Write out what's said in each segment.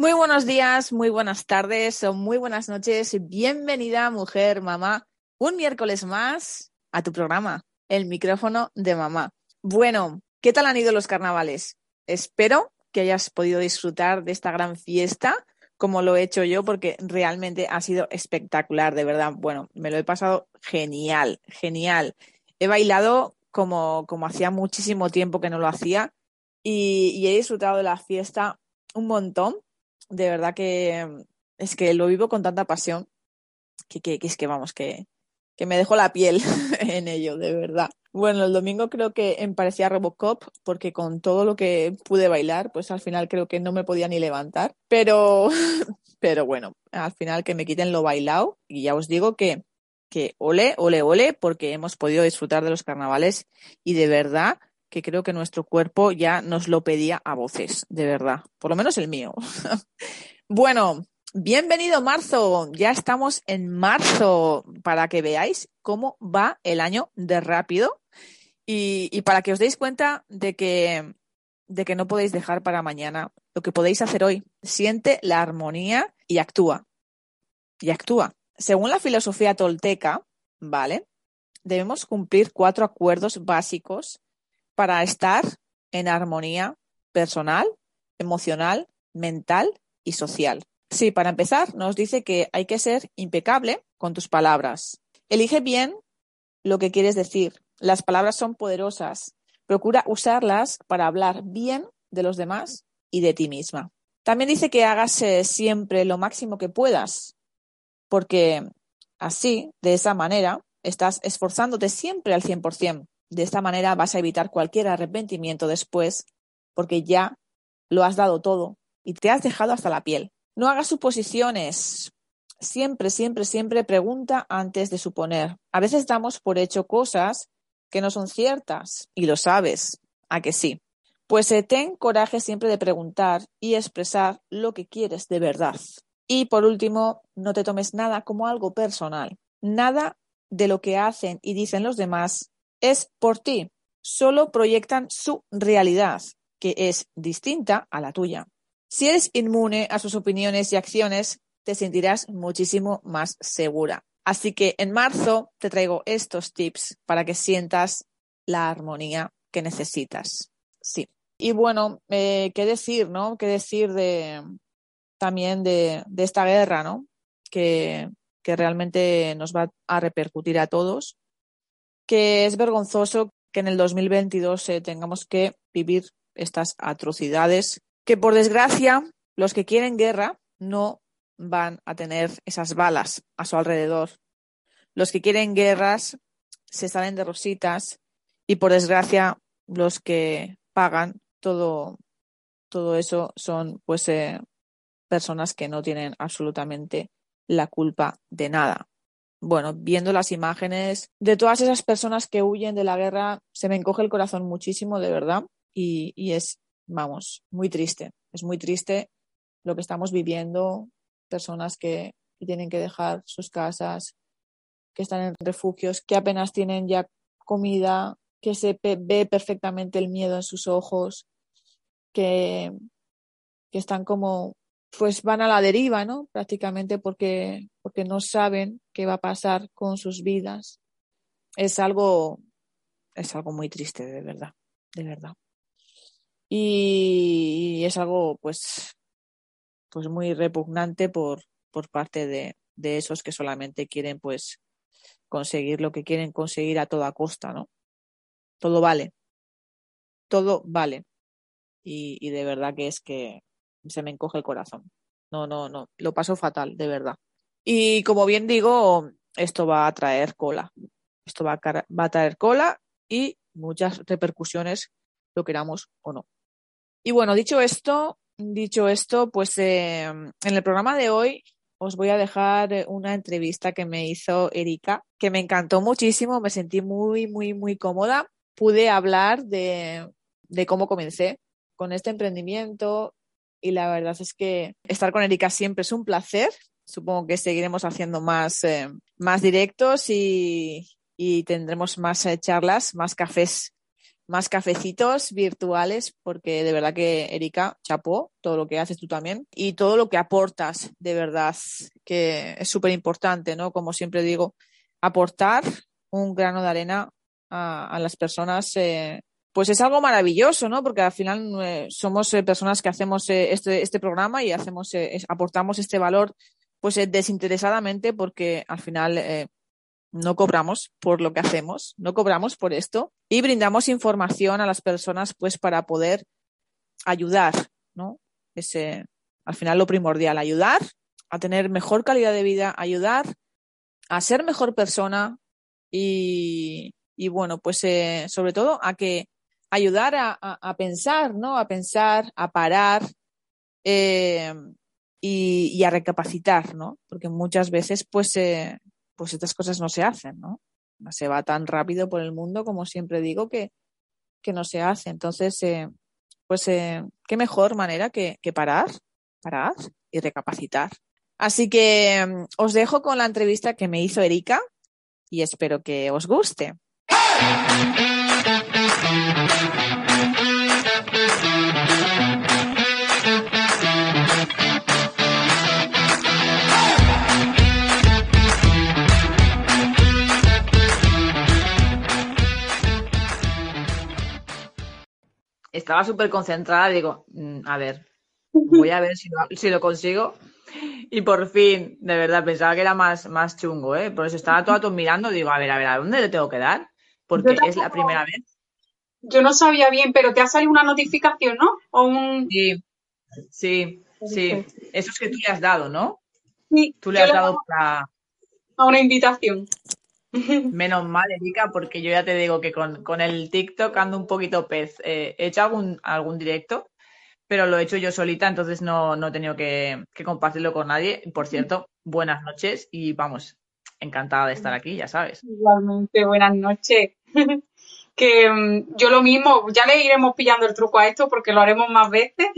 Muy buenos días, muy buenas tardes o muy buenas noches. Bienvenida, mujer, mamá, un miércoles más a tu programa, el micrófono de mamá. Bueno, ¿qué tal han ido los carnavales? Espero que hayas podido disfrutar de esta gran fiesta como lo he hecho yo, porque realmente ha sido espectacular, de verdad. Bueno, me lo he pasado genial, genial. He bailado como, como hacía muchísimo tiempo que no lo hacía y, y he disfrutado de la fiesta un montón de verdad que mm, es que lo vivo con tanta pasión que, que, es que vamos, que, que me dejó la piel en ello, de verdad. Bueno, el domingo creo que parecía Robocop porque con todo lo que pude bailar, pues al final creo que no me podía ni levantar. Pero, pero bueno, al final que me quiten lo bailado y ya os digo que, que ole, ole, ole, porque hemos podido disfrutar de los carnavales y de verdad que creo que nuestro cuerpo ya nos lo pedía a voces, de verdad, por lo menos el mío. bueno, bienvenido marzo, ya estamos en marzo para que veáis cómo va el año de rápido y, para que os deis cuenta de que, de que no podéis dejar para mañana lo que podéis hacer hoy. Siente la armonía y actúa. Y actúa. Según la filosofía tolteca, ¿vale? Debemos cumplir cuatro acuerdos básicos para estar en armonía personal, emocional, mental y social. Sí, para empezar, nos dice que hay que ser impecable con tus palabras. Elige bien lo que quieres decir. Las palabras son poderosas. Procura usarlas para hablar bien de los demás y de ti misma. También dice que hagas siempre lo máximo que puedas, porque así, de esa manera, estás esforzándote siempre al 100%. De esta manera vas a evitar cualquier arrepentimiento después, porque ya lo has dado todo y te has dejado hasta la piel. No hagas suposiciones. Siempre, siempre, siempre pregunta antes de suponer. A veces damos por hecho cosas que no son ciertas y lo sabes, a que sí. Pues eh, ten coraje siempre de preguntar y expresar lo que quieres de verdad. Y por último, no te tomes nada como algo personal. Nada de lo que hacen y dicen los demás es por ti. Solo proyectan su realidad, que es distinta a la tuya. Si eres inmune a sus opiniones y acciones, te sentirás muchísimo más segura. Así que en marzo te traigo estos tips para que sientas la armonía que necesitas. Sí. Y bueno, eh, ¿qué decir, no? ¿Qué decir de también de, esta guerra, ¿no? Que, que realmente nos va a repercutir a todos que es vergonzoso que en el 2022 eh, tengamos que vivir estas atrocidades, que por desgracia los que quieren guerra no van a tener esas balas a su alrededor. Los que quieren guerras se salen de rositas y por desgracia los que pagan todo, todo eso son pues eh, personas que no tienen absolutamente la culpa de nada bueno, viendo las imágenes de todas esas personas que huyen de la guerra, se me encoge el corazón muchísimo, de verdad, y, y es, vamos, muy triste. Es muy triste lo que estamos viviendo, personas que, tienen que dejar sus casas, que están en refugios, que apenas tienen ya comida, que se ve perfectamente el miedo en sus ojos, que, que están como pues van a la deriva, ¿no? Prácticamente porque, porque no saben qué va a pasar con sus vidas. Es algo, es algo muy triste, de verdad, de verdad. y, es algo pues, pues muy repugnante por, por parte de, de esos que solamente quieren pues conseguir lo que quieren conseguir a toda costa, ¿no? Todo vale. Todo vale. Y, y de verdad que es que se me encoge el corazón. No, no, no. Lo paso fatal, de verdad. Y como bien digo, esto va a traer cola. Esto va a, traer cola y muchas repercusiones, lo queramos o no. Y bueno, dicho esto, dicho esto, pues eh, en el programa de hoy os voy a dejar una entrevista que me hizo Erika, que me encantó muchísimo, me sentí muy, muy, muy cómoda. Pude hablar de, de cómo comencé con este emprendimiento y la verdad es que estar con Erika siempre es un placer. Supongo que seguiremos haciendo más, eh, más directos y, y tendremos más eh, charlas, más cafés más cafecitos virtuales, porque de verdad que, Erika, chapó todo lo que haces tú también y todo lo que aportas, de verdad, que es súper importante, ¿no? Como siempre digo, aportar un grano de arena a, las personas, eh, pues es algo maravilloso, ¿no? Porque al final eh, somos eh, personas que hacemos este, este programa y hacemos, aportamos este valor, pues desinteresadamente, porque al final no cobramos por lo que hacemos, no cobramos por esto y brindamos información a las personas pues para poder ayudar, ¿no? Ese, al final lo primordial, ayudar a tener mejor calidad de vida, ayudar a ser mejor persona y, y bueno, pues eh, sobre todo a que ayudar a, a, pensar, ¿no? A pensar, a parar eh, y, a recapacitar, ¿no? Porque muchas veces pues eh, pues estas cosas no se hacen, ¿no? Se va tan rápido por el mundo, como siempre digo, que, que no se hace. Entonces, eh, pues eh, qué mejor manera que, que parar, parar y recapacitar. Así que mm, os dejo con la entrevista que me hizo Erika y espero que os guste. Estaba súper concentrada, digo, mm, a ver, voy a ver si lo, si lo, consigo. Y por fin, de verdad, pensaba que era más, más chungo, ¿eh? Por eso estaba todo mirando, digo, a ver, a ver, ¿a dónde le tengo que dar? Porque es la primera vez. Yo no sabía bien, pero te ha salido una notificación, ¿no? O un... Sí, sí, sí. Eso es que tú le has dado, ¿no? Sí. Tú le has dado para... A una invitación. Menos mal, Erika, porque yo ya te digo que con, con el TikTok ando un poquito pez. Eh, he hecho algún, algún directo, pero lo he hecho yo solita, entonces no, no he tenido que, que, compartirlo con nadie. Por cierto, buenas noches y vamos, encantada de estar aquí, ya sabes. Igualmente, buenas noches. que um, yo lo mismo, ya le iremos pillando el truco a esto porque lo haremos más veces.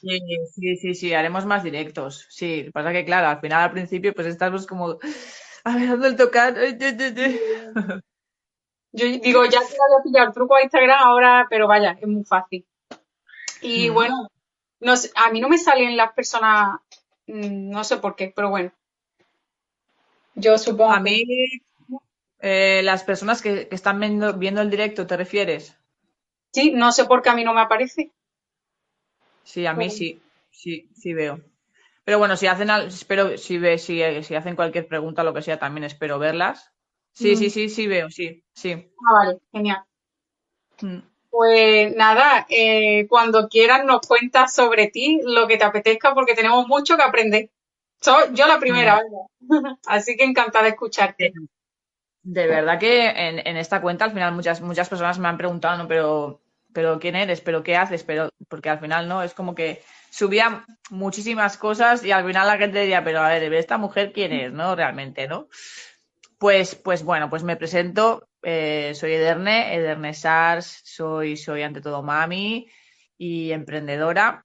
sí, sí, sí, sí, haremos más directos. Sí, pasa que claro, al final, al principio, pues estamos como a ver, ¿dónde el tocar? Yo digo, ya se había pillado el truco a Instagram ahora, pero vaya, es muy fácil. Y mm. bueno, no sé, a mí no me salen las personas, mm, no sé por qué, pero bueno. Yo supongo. A mí, eh, las personas que, están viendo, viendo, el directo, ¿te refieres? Sí, no sé por qué a mí no me aparece. Sí, a mí sí, sí, sí veo. Pero bueno, si hacen, espero, si, ve, si, si hacen cualquier pregunta, lo que sea, también espero verlas. Sí, sí, mm. sí, sí veo, sí, sí. Ah, vale, genial. Mm. Pues nada, eh, cuando quieras nos cuentas sobre ti, lo que te apetezca, porque tenemos mucho que aprender. Soy yo la primera, mm. Así que encantada de escucharte. De verdad que en, en, esta cuenta al final muchas, muchas personas me han preguntado, ¿no? Pero, pero quién eres, pero qué haces, pero porque al final no, es como que subía muchísimas cosas y al final la gente diría, pero a ver, ¿esta mujer quién es, no? Realmente, ¿no? Pues, pues bueno, pues me presento, eh, soy Ederne, Ederne Sars, soy, soy ante todo mami y emprendedora.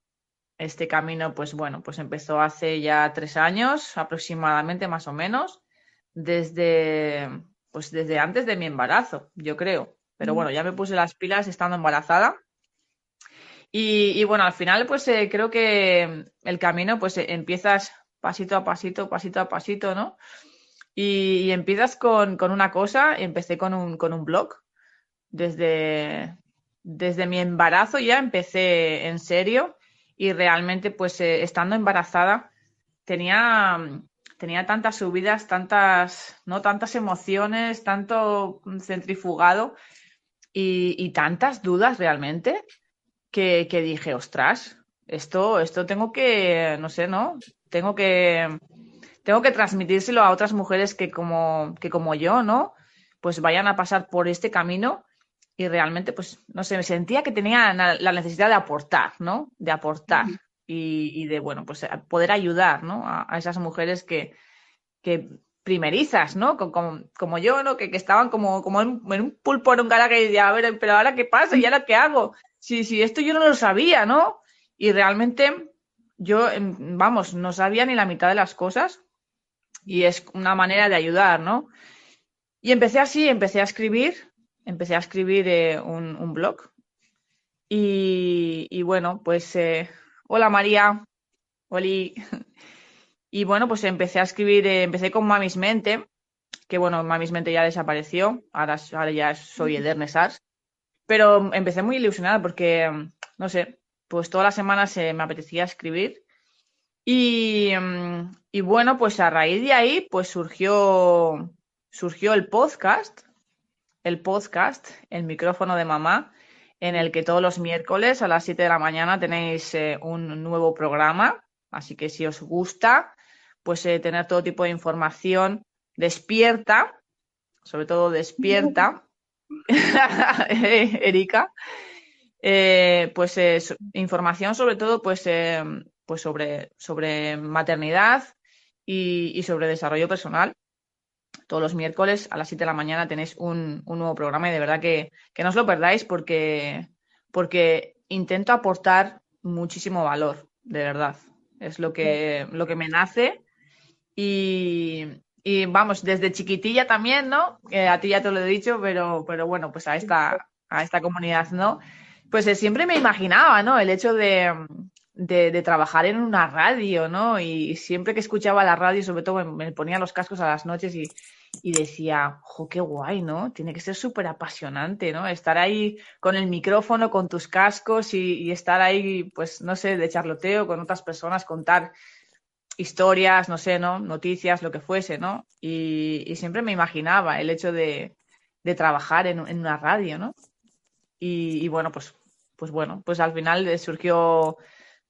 Este camino, pues bueno, pues empezó hace ya tres años aproximadamente, más o menos, desde, pues desde antes de mi embarazo, yo creo. Pero bueno, ya me puse las pilas estando embarazada y, bueno, al final, pues eh, creo que el camino, pues eh, empiezas pasito a pasito, pasito a pasito, ¿no? Y, empiezas con, con, una cosa, empecé con un, con un blog desde, desde mi embarazo ya empecé en serio y realmente pues eh, estando embarazada tenía, tenía tantas subidas, tantas, ¿no? tantas emociones, tanto centrifugado y, tantas dudas realmente que, dije, ostras, esto, esto tengo que, no sé, ¿no? Tengo que, tengo que transmitírselo a otras mujeres que como, que como yo, ¿no? Pues vayan a pasar por este camino y realmente, pues, no sé, me sentía que tenía la necesidad de aportar, ¿no? De aportar y, de, bueno, pues poder ayudar, ¿no? A, esas mujeres que, que primerizas, ¿no? Como, como yo, ¿no? Que, que estaban como, como en, un pulpo en un garaje y decía, a ver, pero ahora qué pasa y ahora qué hago. Si, esto yo no lo sabía, ¿no? Y realmente yo, vamos, no sabía ni la mitad de las cosas y es una manera de ayudar, ¿no? Y empecé así, empecé a escribir, empecé a escribir eh, un, blog. Y, bueno, pues, eh, hola María, Oli. Y bueno, pues empecé a escribir, eh, empecé con Mamis Mente, que bueno, Mamis Mente ya desapareció, ahora, ahora ya soy Edernes Pero empecé muy ilusionada porque, no sé, pues todas las semanas me apetecía escribir Mm, y, bueno, pues a raíz de ahí, pues surgió, surgió el podcast, el podcast, el micrófono de mamá, en el que todos los miércoles a las 7 de la mañana tenéis eh, un nuevo programa. Así que si os gusta, pues eh, tener todo tipo de información despierta, sobre todo despierta, Erika, eh, pues información sobre todo pues pues sobre, sobre maternidad y, sobre desarrollo personal. Todos los miércoles a las 7 de la mañana tenéis un, nuevo programa y de verdad que, no os lo perdáis porque, porque intento aportar muchísimo valor, de verdad. Es lo que, lo que me nace. Y, vamos, desde chiquitilla también, ¿no? a ti ya te lo he dicho, pero, pero bueno, pues a esta, a esta comunidad, ¿no? Pues eh, siempre me imaginaba, ¿no? El hecho de, de, trabajar en una radio, ¿no? Y siempre que escuchaba la radio, sobre todo me, ponía los cascos a las noches y, decía, jo, qué guay, ¿no? Tiene que ser súper apasionante, ¿no? Estar ahí con el micrófono, con tus cascos y, estar ahí, pues, no sé, de charloteo con otras personas, contar historias, no sé, ¿no? Noticias, lo que fuese, ¿no? Y, siempre me imaginaba el hecho de, trabajar en, una radio, ¿no? Y, y, bueno, pues, pues bueno, pues al final surgió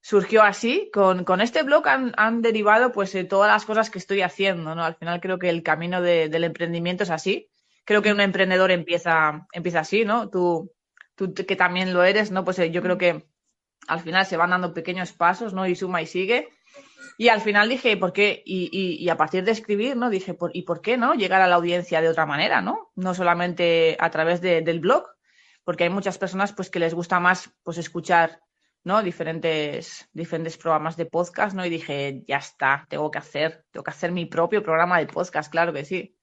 surgió así. Con, con este blog han, han derivado pues eh, todas las cosas que estoy haciendo, ¿no? Al final creo que el camino de, del emprendimiento es así. Creo que un emprendedor empieza, empieza así, ¿no? Tú, tú que también lo eres, ¿no? Pues eh, yo creo que al final se van dando pequeños pasos, ¿no? Y suma y sigue. Y al final dije, ¿por qué? Y, y, y a partir de escribir, ¿no? Dije, ¿por, ¿y por qué no? Llegar a la audiencia de otra manera, ¿no? No solamente a través de, del blog, porque hay muchas personas pues que les gusta más pues escuchar ¿no? Diferentes, diferentes programas de podcast, ¿no? Y dije, ya está, tengo que hacer, tengo que hacer mi propio programa de podcast, claro que sí.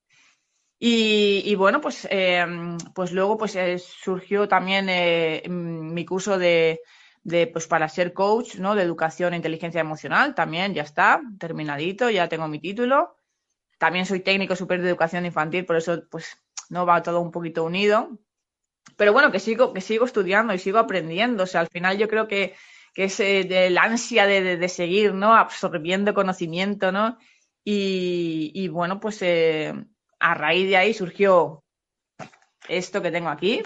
Y, bueno, pues, em, pues luego pues eh, surgió también eh, mi curso de, de, pues para ser coach, ¿no? De educación e inteligencia emocional, también ya está, terminadito, ya tengo mi título. También soy técnico superior de educación infantil, por eso pues no va todo un poquito unido pero bueno, que sigo, que sigo estudiando y sigo aprendiendo. O sea, al final yo creo que, que es eh, de ansia de, seguir, ¿no? Absorbiendo conocimiento, ¿no? Y, bueno, pues eh, a raíz de ahí surgió esto que tengo aquí.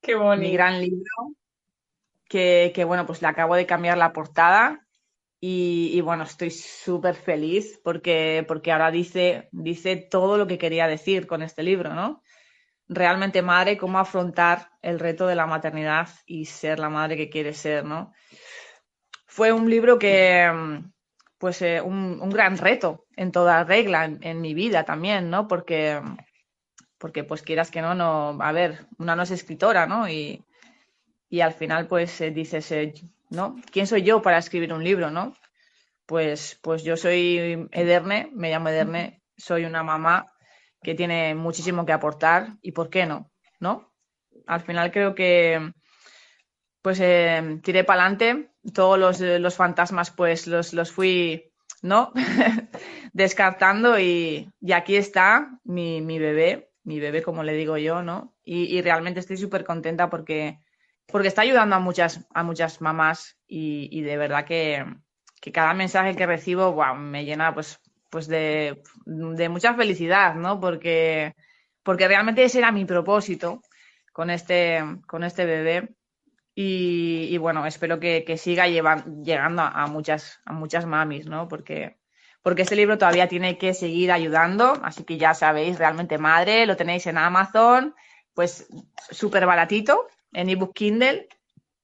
Qué bonito. Mi gran libro. Que, que bueno, pues le acabo de cambiar la portada. Y, y bueno, estoy súper feliz porque, porque ahora dice, dice todo lo que quería decir con este libro, ¿no? Realmente madre, cómo afrontar el reto de la maternidad y ser la madre que quiere ser, ¿no? Fue un libro que, pues, eh, un, gran reto en toda regla, en, mi vida también, ¿no? Porque, porque, pues, quieras que no, no, a ver, una no es escritora, ¿no? Y, y al final, pues, eh, dices, eh, ¿no? ¿Quién soy yo para escribir un libro, ¿no? Pues, pues yo soy Ederne, me llamo Ederne, soy una mamá que tiene muchísimo que aportar y por qué no, ¿no? Al final creo que pues eh, tiré para adelante, todos los, fantasmas pues los, los fui, ¿no? Descartando y, aquí está mi, bebé, mi bebé, como le digo yo, ¿no? Y, realmente estoy súper contenta porque, porque está ayudando a muchas, a muchas mamás y, de verdad que, cada mensaje que recibo me llena pues, pues de, mucha felicidad, ¿no? Porque, porque realmente ese era mi propósito con este, con este bebé. Y, bueno, espero que, siga llegando a, muchas, a muchas mamis, ¿no? Porque, porque este libro todavía tiene que seguir ayudando, así que ya sabéis, realmente madre, lo tenéis en Amazon, pues súper baratito, en ebook Kindle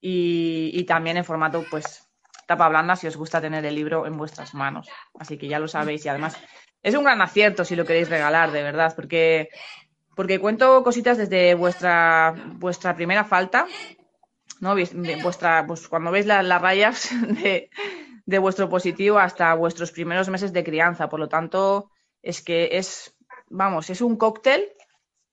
y, también en formato, pues, tapa blanda si os gusta tener el libro en vuestras manos. Así que ya lo sabéis y además es un gran acierto si lo queréis regalar, de verdad, porque, porque cuento cositas desde vuestra, vuestra primera falta ¿no? Vuestra, pues cuando veis las rayas de, vuestro positivo hasta vuestros primeros meses de crianza. Por lo tanto, es que es, vamos, es un cóctel,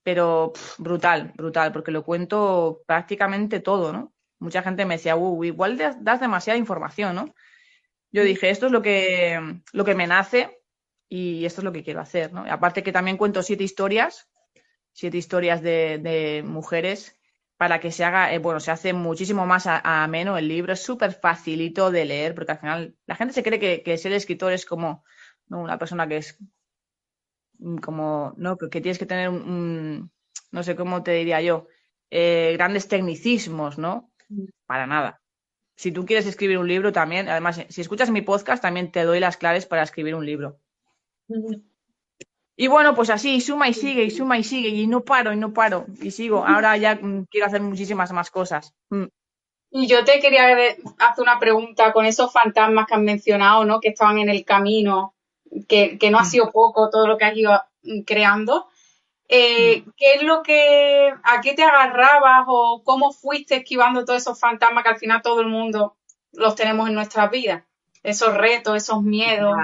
pero brutal, brutal, porque lo cuento prácticamente todo, ¿no? Mucha gente me decía, uh, igual das demasiada información, ¿no? Yo dije, esto es lo que, lo que me nace y esto es lo que quiero hacer, ¿no? aparte que también cuento siete historias, siete historias de, de mujeres para que se haga, eh, bueno, se hace muchísimo más ameno el libro, es súper facilito de leer, porque al final la gente se cree que, ser escritor es como una persona que es como, no, que tienes que tener un, no sé cómo te diría yo, eh, grandes tecnicismos, ¿no? Para nada. Si tú quieres escribir un libro también, además, si escuchas mi podcast, también te doy las claves para escribir un libro. Y bueno, pues así, suma y sigue, y suma y sigue, y no paro, y no paro, y sigo. Ahora ya mm, quiero hacer muchísimas más cosas. Mm. Y yo te quería hacer una pregunta con esos fantasmas que han mencionado, ¿no? Que estaban en el camino, que, no ha mm. sido poco todo lo que has ido creando. Eh, ¿Qué es lo que, a qué te agarrabas o cómo fuiste esquivando todos esos fantasmas que al final todo el mundo los tenemos en nuestras vidas? Esos retos, esos miedos.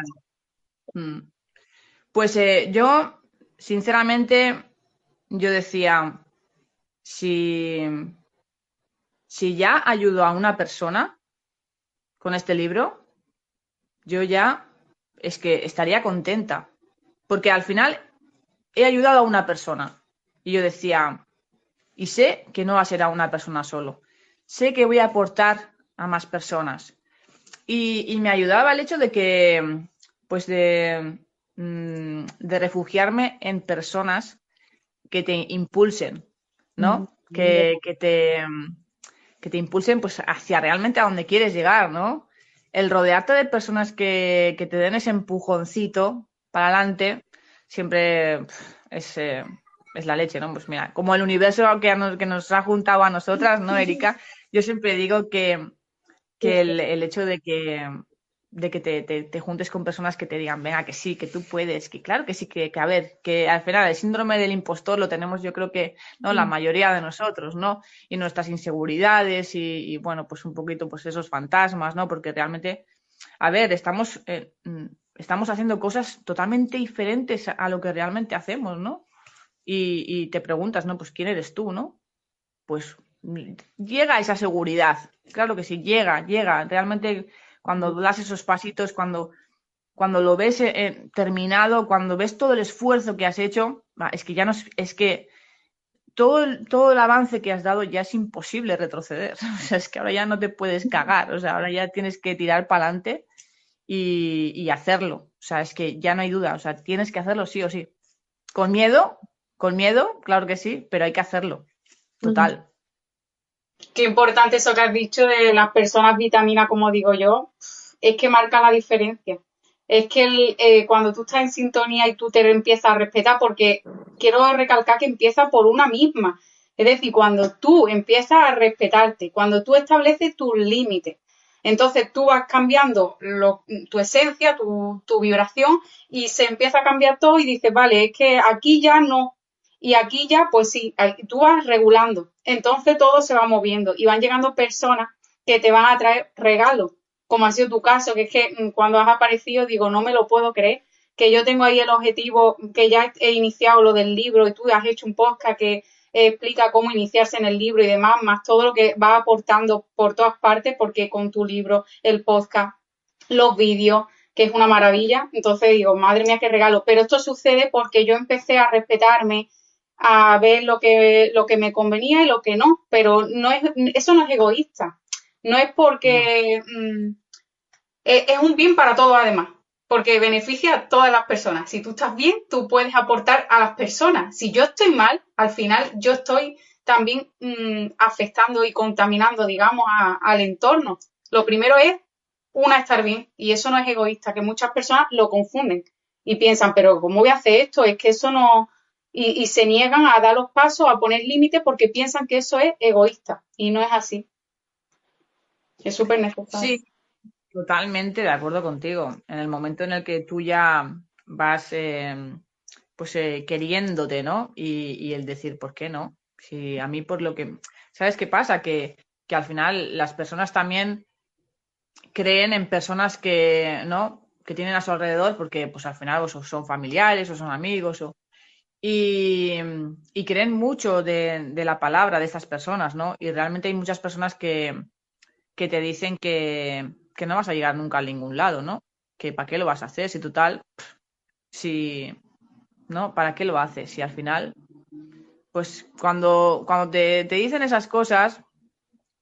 Pues eh, yo, sinceramente, yo decía, si, si ya ayudo a una persona con este libro, yo ya es que estaría contenta, porque al final he ayudado a una persona y yo decía, y sé que no va a ser a una persona solo, sé que voy a aportar a más personas. Y, y me ayudaba el hecho de que, pues de, Mm, de refugiarme en personas que te impulsen, ¿no? que, te, que te impulsen pues hacia realmente a donde quieres llegar, ¿no? El rodearte de personas que, te den ese empujoncito para adelante siempre es, eh, es, la leche, ¿no? Pues mira, como el universo que nos, que nos ha juntado a nosotras, ¿no, Erika? Yo siempre digo que, que el hecho de que de que te, juntes con personas que te digan, venga, que sí, que tú puedes, que claro que sí, que, a ver, que al final el síndrome del impostor lo tenemos yo creo que, ¿no? La mm. mayoría de nosotros, ¿no? Y nuestras inseguridades y, bueno, pues un poquito pues esos fantasmas, ¿no? Porque realmente, a ver, estamos, eh, mm, estamos haciendo cosas totalmente diferentes a lo que realmente hacemos, ¿no? Y, te preguntas, ¿no? Pues quién eres tú, ¿no? Pues llega esa seguridad, claro que sí, llega, llega, realmente cuando das esos pasitos, cuando, cuando lo ves eh, eh, terminado, cuando ves todo el esfuerzo que has hecho, es que ya no es, que todo el, todo el avance que has dado ya es imposible retroceder. O sea, es que ahora ya no te puedes cagar, o sea, ahora ya tienes que tirar para adelante y, hacerlo. O sea, es que ya no hay duda, o sea, tienes que hacerlo sí o sí. Con miedo, con miedo, claro que sí, pero hay que hacerlo. Total. Qué importante eso que has dicho de las personas vitamina, como digo yo, es que marca la diferencia. Es que eh, cuando tú estás en sintonía y tú te empiezas a respetar, porque quiero recalcar que empieza por una misma. Es decir, cuando tú empiezas a respetarte, cuando tú estableces tus límites, entonces tú vas cambiando tu esencia, tu, tu, vibración y se empieza a cambiar todo y dices, vale, es que aquí ya no, y aquí ya, pues sí, tú vas regulando. Entonces todo se va moviendo y van llegando personas que te van a traer regalos, como ha sido tu caso, que es que mm, cuando has aparecido digo, no me lo puedo creer, que yo tengo ahí el objetivo, que ya he iniciado lo del libro y tú has hecho un podcast que explica cómo iniciarse en el libro y demás, más todo lo que va aportando por todas partes, porque con tu libro, el podcast, los vídeos, que es una maravilla. Entonces digo, madre mía, qué regalo. Pero esto sucede porque yo empecé a respetarme, a ver lo que, lo que me convenía y lo que no, pero no es, eso no es egoísta, no es porque mm, es, es un bien para todos además, porque beneficia a todas las personas. Si tú estás bien, tú puedes aportar a las personas. Si yo estoy mal, al final yo estoy también mm, afectando y contaminando, digamos, al entorno. Lo primero es una estar bien y eso no es egoísta, que muchas personas lo confunden y piensan, pero ¿cómo voy a hacer esto? Es que eso no... Y, se niegan a dar los pasos, a poner límites porque piensan que eso es egoísta y no es así. Es súper necesario. Sí, totalmente de acuerdo contigo. En el momento en el que tú ya vas eh, pues eh, queriéndote, ¿no? Y, y el decir, ¿por qué no? Sí, a mí por lo que, ¿sabes qué pasa? Que, que al final las personas también creen en personas que, ¿no? que tienen a su alrededor porque pues al final o son familiares o son amigos o, y, y creen mucho de, de, la palabra de estas personas, ¿no? Y realmente hay muchas personas que, que te dicen que, que, no vas a llegar nunca a ningún lado, ¿no? Que para qué lo vas a hacer si total, si, ¿no? ¿Para qué lo haces? Si al final pues cuando, cuando te, dicen esas cosas,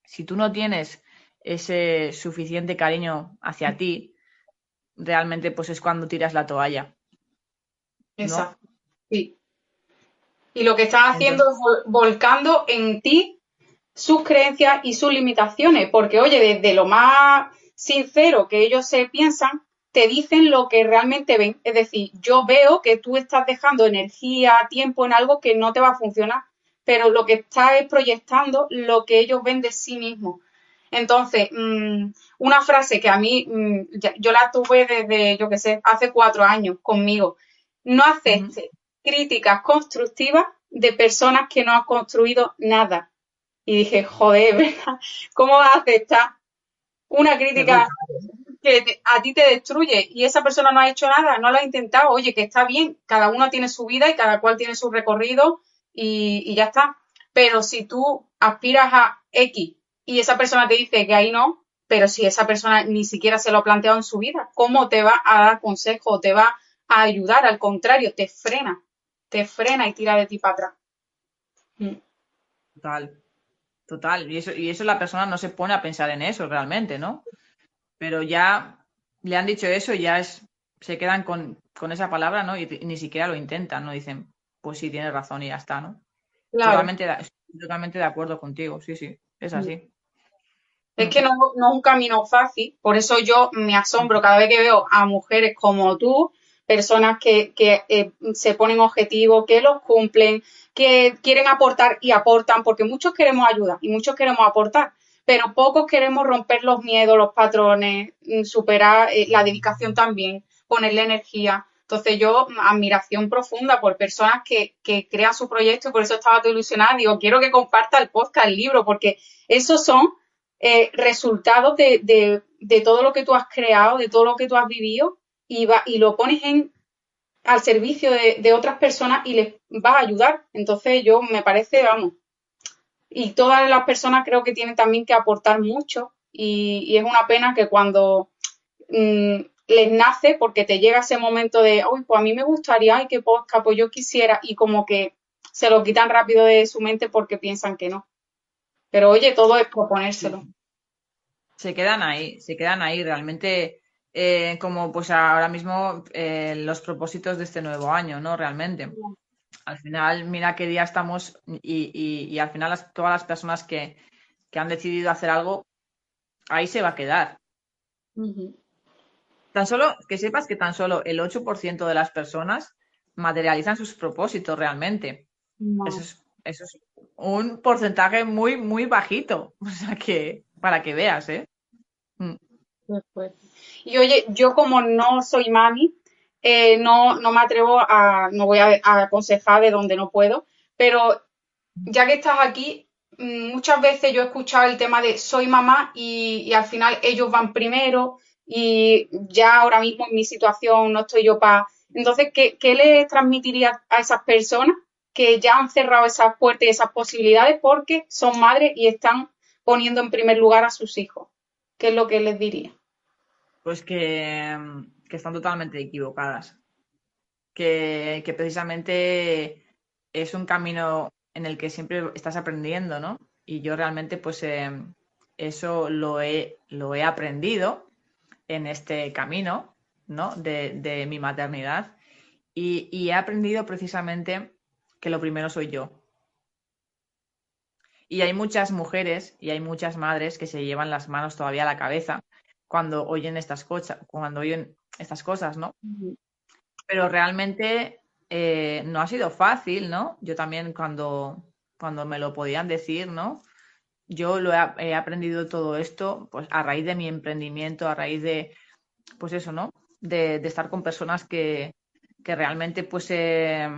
si tú no tienes ese suficiente cariño hacia ti, realmente pues es cuando tiras la toalla. Exacto. Sí. Y lo que están haciendo es volcando en ti sus creencias y sus limitaciones, porque oye, desde lo más sincero que ellos se piensan, te dicen lo que realmente ven. Es decir, yo veo que tú estás dejando energía, tiempo en algo que no te va a funcionar, pero lo que estás es proyectando lo que ellos ven de sí mismos. Entonces, mm, una frase que a mí, mm, yo la tuve desde, yo qué sé, hace cuatro años conmigo. No aceptes críticas constructivas de personas que no han construido nada. Y dije, joder, ¿verdad? ¿Cómo vas a aceptar una crítica que a ti te destruye y esa persona no ha hecho nada, no lo ha intentado, oye, que está bien, cada uno tiene su vida y cada cual tiene su recorrido y, ya está. Pero si tú aspiras a X y esa persona te dice que ahí no, pero si esa persona ni siquiera se lo ha planteado en su vida, ¿cómo te va a dar consejo? ¿Te va a ayudar? Al contrario, te frena, te frena y tira de ti para atrás. Mm. Total, total. Y eso, y eso la persona no se pone a pensar en eso realmente, ¿no? pero ya le han dicho eso y ya es, se quedan con, esa palabra, ¿no? Y, ni siquiera lo intentan, ¿no? Dicen, pues sí, tienes razón y ya está, ¿no? Totalmente, totalmente de acuerdo contigo, sí, sí, es así. Es que no, no, es un camino fácil, por eso yo me asombro cada vez que veo a mujeres como tú, personas que, que eh, se ponen objetivos, que los cumplen, que quieren aportar y aportan, porque muchos queremos ayudar y muchos queremos aportar, pero pocos queremos romper los miedos, los patrones, mm, superar eh, la dedicación también, ponerle energía. Entonces yo, mm, admiración profunda por personas que, que crean su proyecto y por eso estaba tan ilusionada. Digo, quiero que comparta el podcast, el libro, porque esos son eh, resultados de, de, de, todo lo que tú has creado, de todo lo que tú has vivido y, va, y lo pones en, al servicio de, otras personas y les va a ayudar. Entonces yo me parece, vamos, y todas las personas creo que tienen también que aportar mucho y, es una pena que cuando mm, les nace, porque te llega ese momento de, uy, pues a mí me gustaría, ay, qué posca, pues yo quisiera, y como que se lo quitan rápido de su mente porque piensan que no. Pero oye, todo es proponérselo. Se quedan ahí, se quedan ahí realmente. Eh, como pues ahora mismo eh, los propósitos de este nuevo año, ¿no? Realmente al final, mira qué día estamos y, al final todas las personas que, han decidido hacer algo, ahí se va a quedar. Tan solo, que sepas que tan solo el 8% de las personas materializan sus propósitos realmente. Eso, es, un porcentaje muy, muy bajito. O sea que, para que veas, ¿eh? Mm. Y oye, yo como no soy mami, eh, no, no me atrevo a, no voy a, aconsejar de donde no puedo, pero ya que estás aquí, mm, muchas veces yo he escuchado el tema de soy mamá y, al final ellos van primero y ya ahora mismo en mi situación no estoy yo para... Entonces, ¿qué, ¿qué le transmitiría a esas personas que ya han cerrado esas puertas y esas posibilidades porque son madres y están poniendo en primer lugar a sus hijos? ¿Qué es lo que les diría? Pues que que están totalmente equivocadas. Que, precisamente es un camino en el que siempre estás aprendiendo, ¿no? Y yo realmente, pues, eh, eso lo he, lo he aprendido en este camino, ¿no? De, mi maternidad. Y, he aprendido precisamente que lo primero soy yo. Y hay muchas mujeres y hay muchas madres que se llevan las manos todavía a la cabeza cuando oyen estas cosas, cuando oyen estas cosas, ¿no? Pero realmente eh, no ha sido fácil, ¿no? Yo también cuando, cuando me lo podían decir, ¿no? Yo lo he, aprendido todo esto pues a raíz de mi emprendimiento, a raíz de, pues eso, ¿no? De, estar con personas que, realmente pues, eh,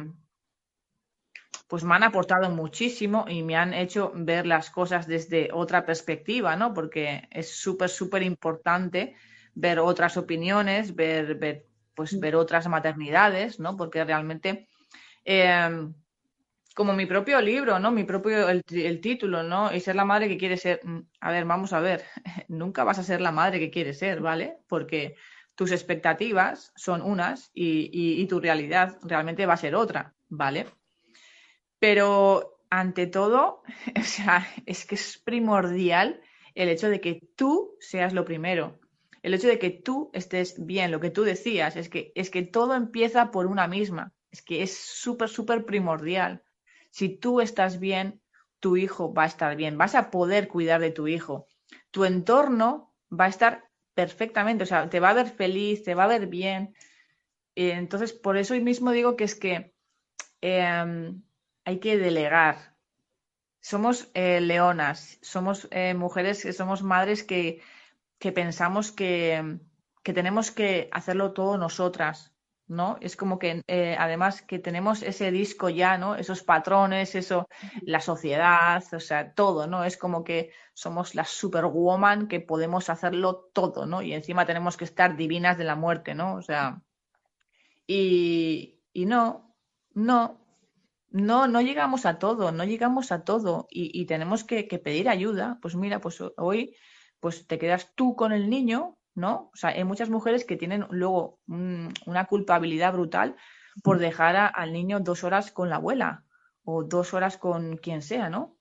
pues me han aportado muchísimo y me han hecho ver las cosas desde otra perspectiva, ¿no? Porque es súper, súper importante ver otras opiniones, ver, ver, pues, mm. ver otras maternidades, ¿no? Porque realmente... Eh, como mi propio libro, ¿no? Mi propio, el, título, ¿no? Y ser la madre que quiere ser. Mm, a ver, vamos a ver, nunca vas a ser la madre que quieres ser, ¿vale? Porque tus expectativas son unas y, tu realidad realmente va a ser otra, ¿vale? Pero ante todo, o sea, es que es primordial el hecho de que tú seas lo primero. El hecho de que tú estés bien, lo que tú decías, es que, es que todo empieza por una misma. Es que es súper, súper primordial. Si tú estás bien, tu hijo va a estar bien, vas a poder cuidar de tu hijo. Tu entorno va a estar perfectamente, o sea, te va a ver feliz, te va a ver bien. Entonces, por eso mismo digo que es que em, hay que delegar. Somos eh, leonas, somos eh, mujeres, somos madres que, pensamos que, que tenemos que hacerlo todo nosotras, ¿no? Es como que eh, además que tenemos ese disco ya, ¿no? Esos patrones, eso, la sociedad, o sea, todo, ¿no? Es como que somos la superwoman que podemos hacerlo todo, ¿no? Y encima tenemos que estar divinas de la muerte, ¿no? O sea, y, y no, no, no, no llegamos a todo, no llegamos a todo y, y tenemos que, que pedir ayuda. Pues mira, pues hoy, pues te quedas tú con el niño, ¿no? O sea, hay muchas mujeres que tienen luego una culpabilidad brutal por dejar al niño dos horas con la abuela o dos horas con quien sea, ¿no?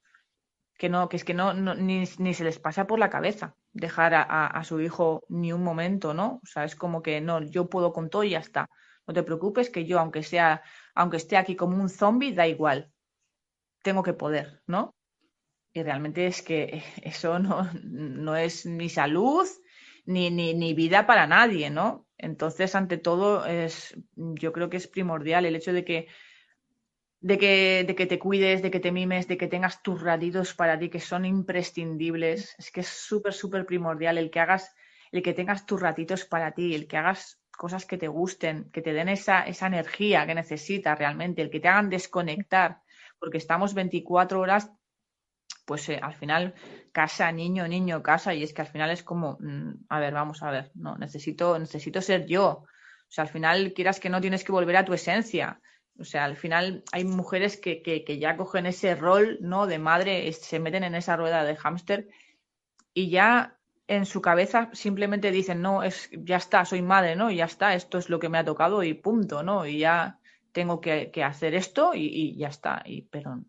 Que no, que es que no, ni, se les pasa por la cabeza dejar a, su hijo ni un momento, ¿no? O sea, es como que no, yo puedo con todo y ya está. No te preocupes que yo, aunque sea, aunque esté aquí como un zombie, da igual. Tengo que poder, ¿no? Y realmente es que eso no, no es ni salud, ni, ni, ni vida para nadie, ¿no? Entonces, ante todo, es, yo creo que es primordial el hecho de que, de que, de que te cuides, de que te mimes, de que tengas tus ratitos para ti que son imprescindibles. Es que es súper, súper primordial el que hagas, el que tengas tus ratitos para ti, el que hagas cosas que te gusten, que te den esa, esa energía que necesitas realmente, el que te hagan desconectar, porque estamos 24 horas pues eh, al final casa, niño, niño, casa, y es que al final es como, mm, a ver, vamos a ver, no, necesito, necesito ser yo. O sea, al final quieras que no tienes que volver a tu esencia. O sea, al final hay mujeres que, que, ya cogen ese rol, ¿no? De madre, se meten en esa rueda de hámster y ya en su cabeza simplemente dicen, no, es, ya está, soy madre, ¿no? Y ya está, esto es lo que me ha tocado y punto, ¿no? Y ya tengo que, hacer esto y, y, ya está. Y, pero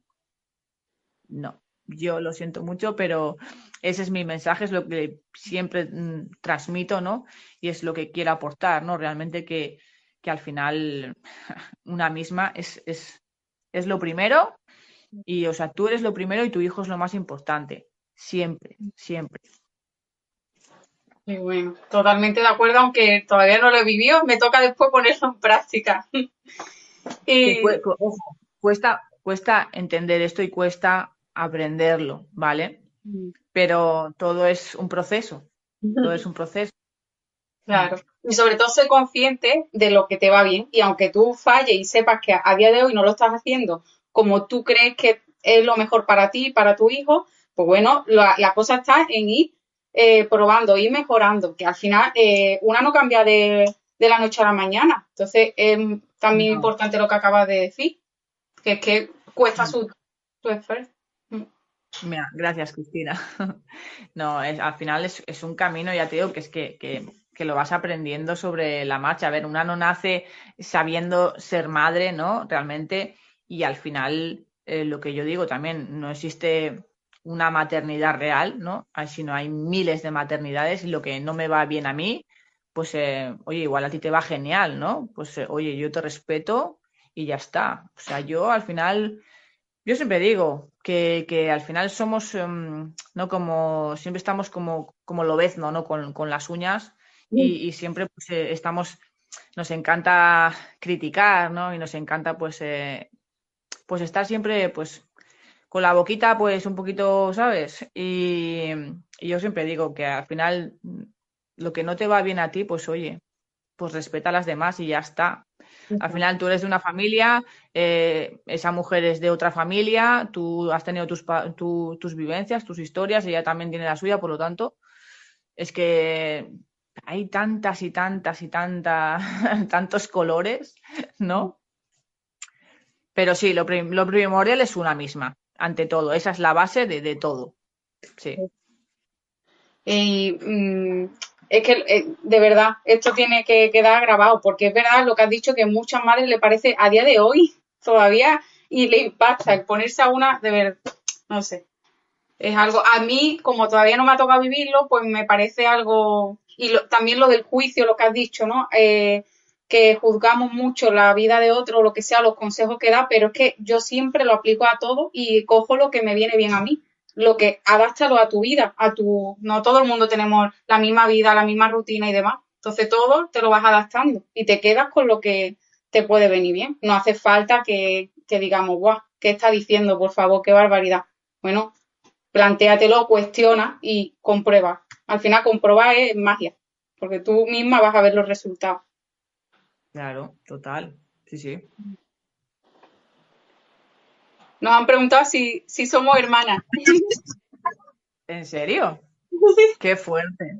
no yo lo siento mucho, pero ese es mi mensaje, es lo que siempre mm, transmito, ¿no? Y es lo que quiero aportar, ¿no? Realmente que, que al final una misma es, es, es, lo primero y, o sea, tú eres lo primero y tu hijo es lo más importante, siempre, siempre. Muy bueno, totalmente de acuerdo, aunque todavía no lo he vivido, me toca después ponerlo en práctica. y... cuesta, cuesta entender esto y cuesta aprenderlo, ¿vale? Mm. Pero todo es un proceso, todo es un proceso. Claro, y sobre todo ser consciente de lo que te va bien y aunque tú falles y sepas que a día de hoy no lo estás haciendo como tú crees que es lo mejor para ti, para tu hijo, pues bueno, la, cosa está en ir eh, probando, ir mejorando, que al final eh, una no cambia de, la noche a la mañana. Entonces es también importante lo que acabas de decir, que es que cuesta su, su esfuerzo gracias, Cristina. No, es, al final es, un camino, ya te digo, que es que, lo vas aprendiendo sobre la marcha. A ver, una no nace sabiendo ser madre, ¿no? Realmente. y al final, eh, lo que yo digo también, no existe una maternidad real, ¿no? Sino hay miles de maternidades y lo que no me va bien a mí, pues, eh, oye, igual a ti te va genial, ¿no? Pues, eh, oye, yo te respeto y ya está. O sea, yo al final, yo siempre digo que, que al final somos, em, ¿no? Como, siempre estamos como, como lobezno, ¿no? Con, con las uñas y, y siempre pues, eh, estamos, nos encanta criticar, ¿no? Y nos encanta, pues, pues estar siempre, pues, con la boquita, pues, un poquito, ¿sabes? Y, y yo siempre digo que al final lo que no te va bien a ti, pues oye, pues respeta a las demás y ya está. Al final tú eres de una familia, eh, esa mujer es de otra familia, tú has tenido tus, tus vivencias, tus historias, ella también tiene la suya, por lo tanto, es que hay tantas y tantas y tantas, tantos colores, ¿no? Pero sí, lo, lo, primordial es una misma, ante todo, esa es la base de, de todo. Sí. Y mm, es que eh, de verdad esto tiene que quedar grabado porque es verdad lo que has dicho que a muchas madres le parece a día de hoy todavía y le impacta el ponerse a una de ver no sé es algo a mí como todavía no me ha tocado vivirlo pues me parece algo y también lo del juicio lo que has dicho no eh, que juzgamos mucho la vida de otro lo que sea los consejos que da pero es que yo siempre lo aplico a todo y cojo lo que me viene bien a mí lo que adáptalo a tu vida, a tu, no todo el mundo tenemos la misma vida, la misma rutina y demás. Entonces todo te lo vas adaptando y te quedas con lo que te puede venir bien. No hace falta que, que digamos, guau, ¿qué está diciendo? Por favor, qué barbaridad. Bueno, plantéatelo, cuestiona y comprueba. Al final comprobar es magia, porque tú misma vas a ver los resultados. Claro, total. Sí, sí. Nos han preguntado si, si somos hermanas. ¿En serio? Qué fuerte.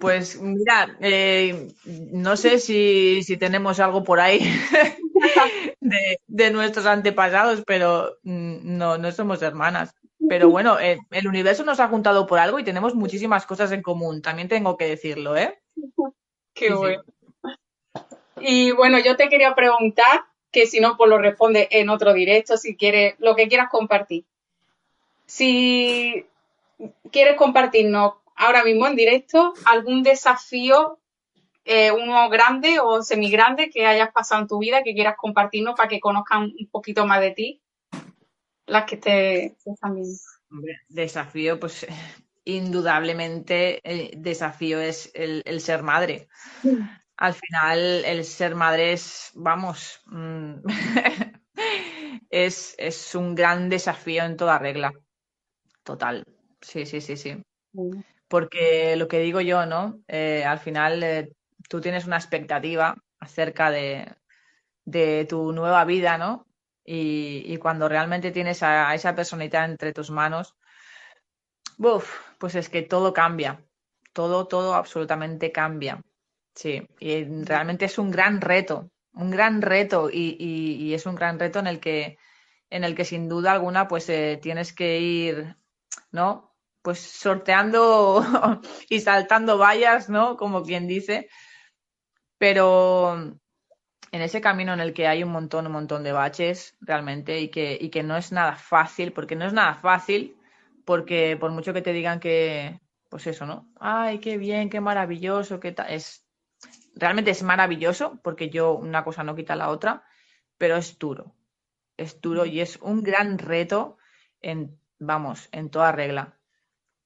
Pues mira, eh, no sé si, tenemos algo por ahí de, nuestros antepasados, pero mm, no, no somos hermanas. Pero bueno, eh, el universo nos ha juntado por algo y tenemos muchísimas cosas en común, también tengo que decirlo, ¿eh? Qué bueno. Y bueno, yo te quería preguntar que si no, pues lo responde en otro directo, si quieres, lo que quieras compartir. Si quieres compartirnos ahora mismo en directo algún desafío, eh, uno grande o semigrande que hayas pasado en tu vida, que quieras compartirnos para que conozcan un poquito más de ti, las que te, están viendo. Desafío, pues indudablemente el desafío es el, ser madre al final el ser madre es, vamos, mm, es, es, un gran desafío en toda regla. Total. Sí, sí, sí, sí. Porque lo que digo yo, ¿no? Eh, al final eh, tú tienes una expectativa acerca de, de tu nueva vida, ¿no? Y, y, cuando realmente tienes a, esa personita entre tus manos, uf, pues es que todo cambia. Todo, todo absolutamente cambia. Sí, y realmente es un gran reto, un gran reto y, es un gran reto en el que, en el que sin duda alguna pues eh, tienes que ir, ¿no? Pues sorteando y saltando vallas, ¿no? Como quien dice. Pero en ese camino en el que hay un montón, un montón de baches realmente y que, y que no es nada fácil, porque no es nada fácil, porque por mucho que te digan que, pues eso, ¿no? Ay, qué bien, qué maravilloso, qué tal, es realmente es maravilloso porque yo una cosa no quita la otra, pero es duro. Es duro y es un gran reto en, vamos, en toda regla.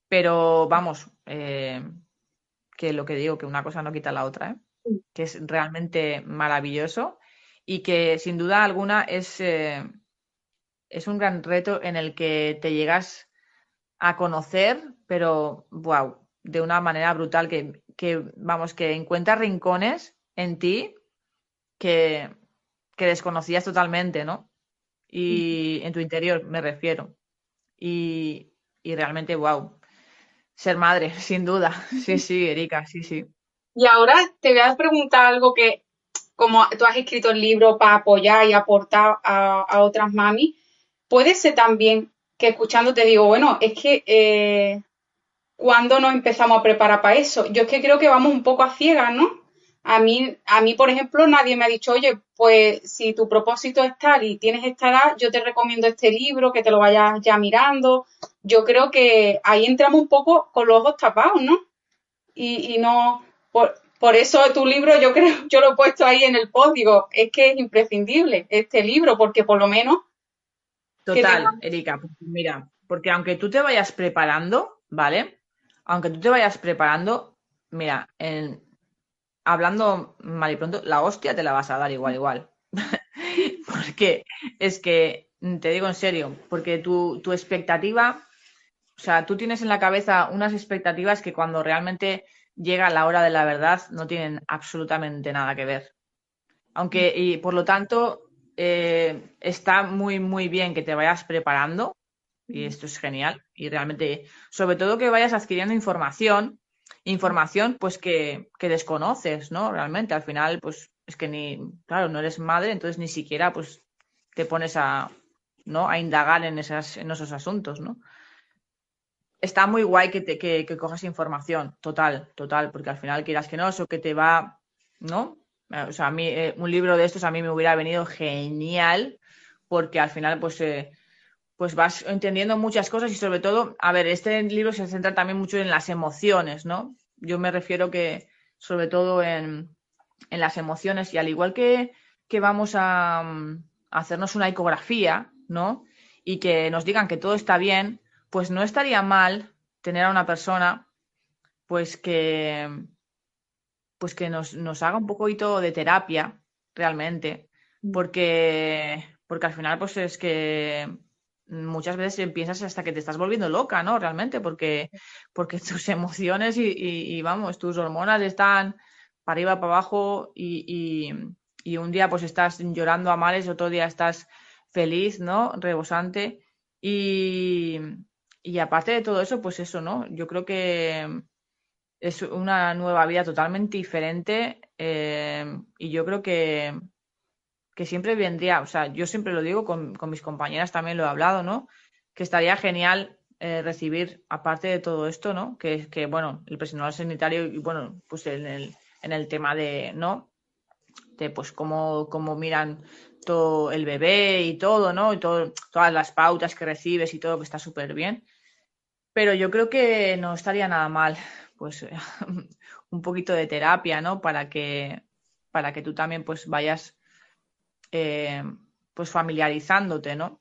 Pero vamos, eh, que lo que digo, que una cosa no quita la otra, ¿eh? que es realmente maravilloso y que sin duda alguna es, eh, es un gran reto en el que te llegas a conocer, pero wow, de una manera brutal que que, vamos, que encuentras rincones en ti que, que desconocías totalmente, ¿no? Y en tu interior, me refiero. Y, y realmente, wow. Ser madre, sin duda. Sí, sí, Erika, sí, sí. Y ahora te voy a preguntar algo que, como tú has escrito el libro para apoyar y aportar a, a otras mami, puede ser también que escuchando te digo, bueno, es que eh, ¿cuándo nos empezamos a preparar para eso? Yo es que creo que vamos un poco a ciegas, ¿no? a mí, a mí, por ejemplo, nadie me ha dicho, oye, pues si tu propósito es tal y tienes esta edad, yo te recomiendo este libro, que te lo vayas ya mirando. Yo creo que ahí entramos un poco con los ojos tapados, ¿no? Y, y no, por, por eso tu libro, yo creo, yo lo he puesto ahí en el post, digo, es que es imprescindible este libro, porque por lo menos. Total, Erika, pues mira, porque aunque tú te vayas preparando, ¿vale? Aunque tú te vayas preparando, mira, hablando mal y pronto, la hostia te la vas a dar igual, igual. porque es que, te digo en serio, porque tu, tu expectativa, o sea, tú tienes en la cabeza unas expectativas que cuando realmente llega la hora de la verdad no tienen absolutamente nada que ver. Aunque, y por lo tanto, eh, está muy, muy bien que te vayas preparando, y esto es genial, y realmente, sobre todo que vayas adquiriendo información información pues que, que, desconoces, ¿no? Realmente, al final, pues es que ni, claro, no eres madre, entonces ni siquiera pues te pones a, ¿no? A indagar en, esas, en esos asuntos, ¿no? Está muy guay que, te, que, que cojas información, total, total, porque al final quieras que no, eso que te va, ¿no? O sea, a mí, eh, un libro de estos a mí me hubiera venido genial, porque al final, pues, eh, pues vas entendiendo muchas cosas y sobre todo, a ver, este libro se centra también mucho en las emociones, ¿no? Yo me refiero que sobre todo en, en las emociones y al igual que, que vamos a, a, hacernos una ecografía, ¿no? Y que nos digan que todo está bien, pues no estaría mal tener a una persona pues que pues que nos, nos haga un poquito de terapia realmente mm. porque porque al final pues es que muchas veces piensas hasta que te estás volviendo loca, ¿no? Realmente, porque, porque tus emociones y, vamos, tus hormonas están para arriba, para abajo y, y, un día pues estás llorando a mares, otro día estás feliz, ¿no? Rebosante. Y, y aparte de todo eso, pues eso, ¿no? Yo creo que es una nueva vida totalmente diferente eh, y yo creo que, que siempre vendría, o sea, yo siempre lo digo, con, mis compañeras también lo he hablado, ¿no? Que estaría genial eh, recibir, aparte de todo esto, ¿no? Que, que, bueno, el personal sanitario y, bueno, pues en el, en el tema de, ¿no? De, pues, cómo, cómo miran todo el bebé y todo, ¿no? Y todo, todas las pautas que recibes y todo, que está súper bien. Pero yo creo que no estaría nada mal, pues, un poquito de terapia, ¿no? Para que, para que tú también, pues, vayas eh, pues familiarizándote, ¿no?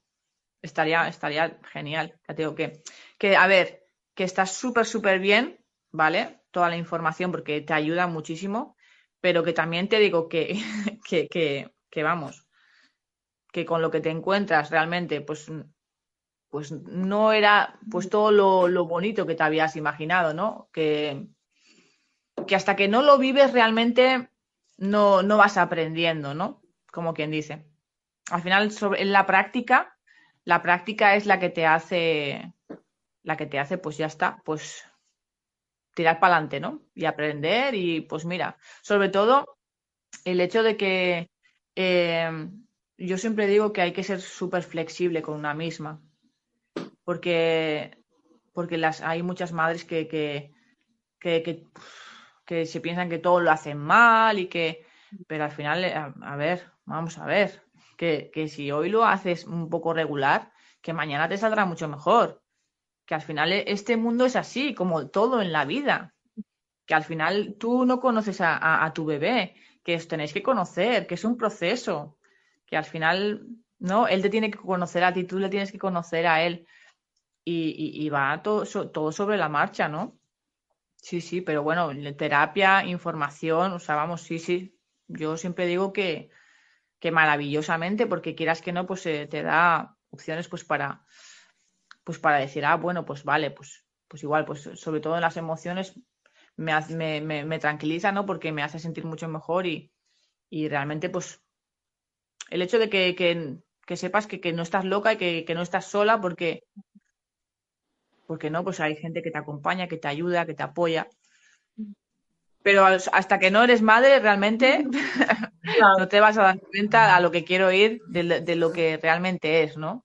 Estaría, estaría genial. Ya te que, que, a ver, que estás súper, súper bien, ¿vale? Toda la información porque te ayuda muchísimo, pero que también te digo que, que, que, que vamos, que con lo que te encuentras realmente, pues, pues no era pues todo lo, lo bonito que te habías imaginado, ¿no? Que, que hasta que no lo vives realmente no, no vas aprendiendo, ¿no? Como quien dice. Al final, sobre, en la práctica, la práctica es la que te hace, la que te hace, pues ya está, pues tirar para adelante, ¿no? Y aprender y pues mira, sobre todo el hecho de que eh, yo siempre digo que hay que ser súper flexible con una misma, porque, porque las, hay muchas madres que, que, que, que, se piensan que todo lo hacen mal y que, pero al final, a ver, Vamos a ver, que, si hoy lo haces un poco regular, que mañana te saldrá mucho mejor. Que al final e, este mundo es así, como todo en la vida. Que al final tú no conoces a, tu bebé, que os tenéis que conocer, que es un proceso. Que al final, ¿no? Él te tiene que conocer a ti, tú le tienes que conocer a él. Y, va todo, todo sobre la marcha, ¿no? Sí, sí, pero bueno, terapia, información, o sea, vamos, sí, sí. Yo siempre digo que, que maravillosamente, porque quieras que no, pues eh, te da opciones pues para, pues para decir, ah, bueno, pues vale, pues, pues igual, pues sobre todo en las emociones me, me, me, tranquiliza, ¿no? Porque me hace sentir mucho mejor y, y realmente, pues, el hecho de que, que, sepas que, que, no estás loca y que, que no estás sola porque, porque no, pues hay gente que te acompaña, que te ayuda, que te apoya. Pero hasta que no eres madre, realmente no te vas a dar cuenta a lo que quiero ir de, lo que realmente es, ¿no?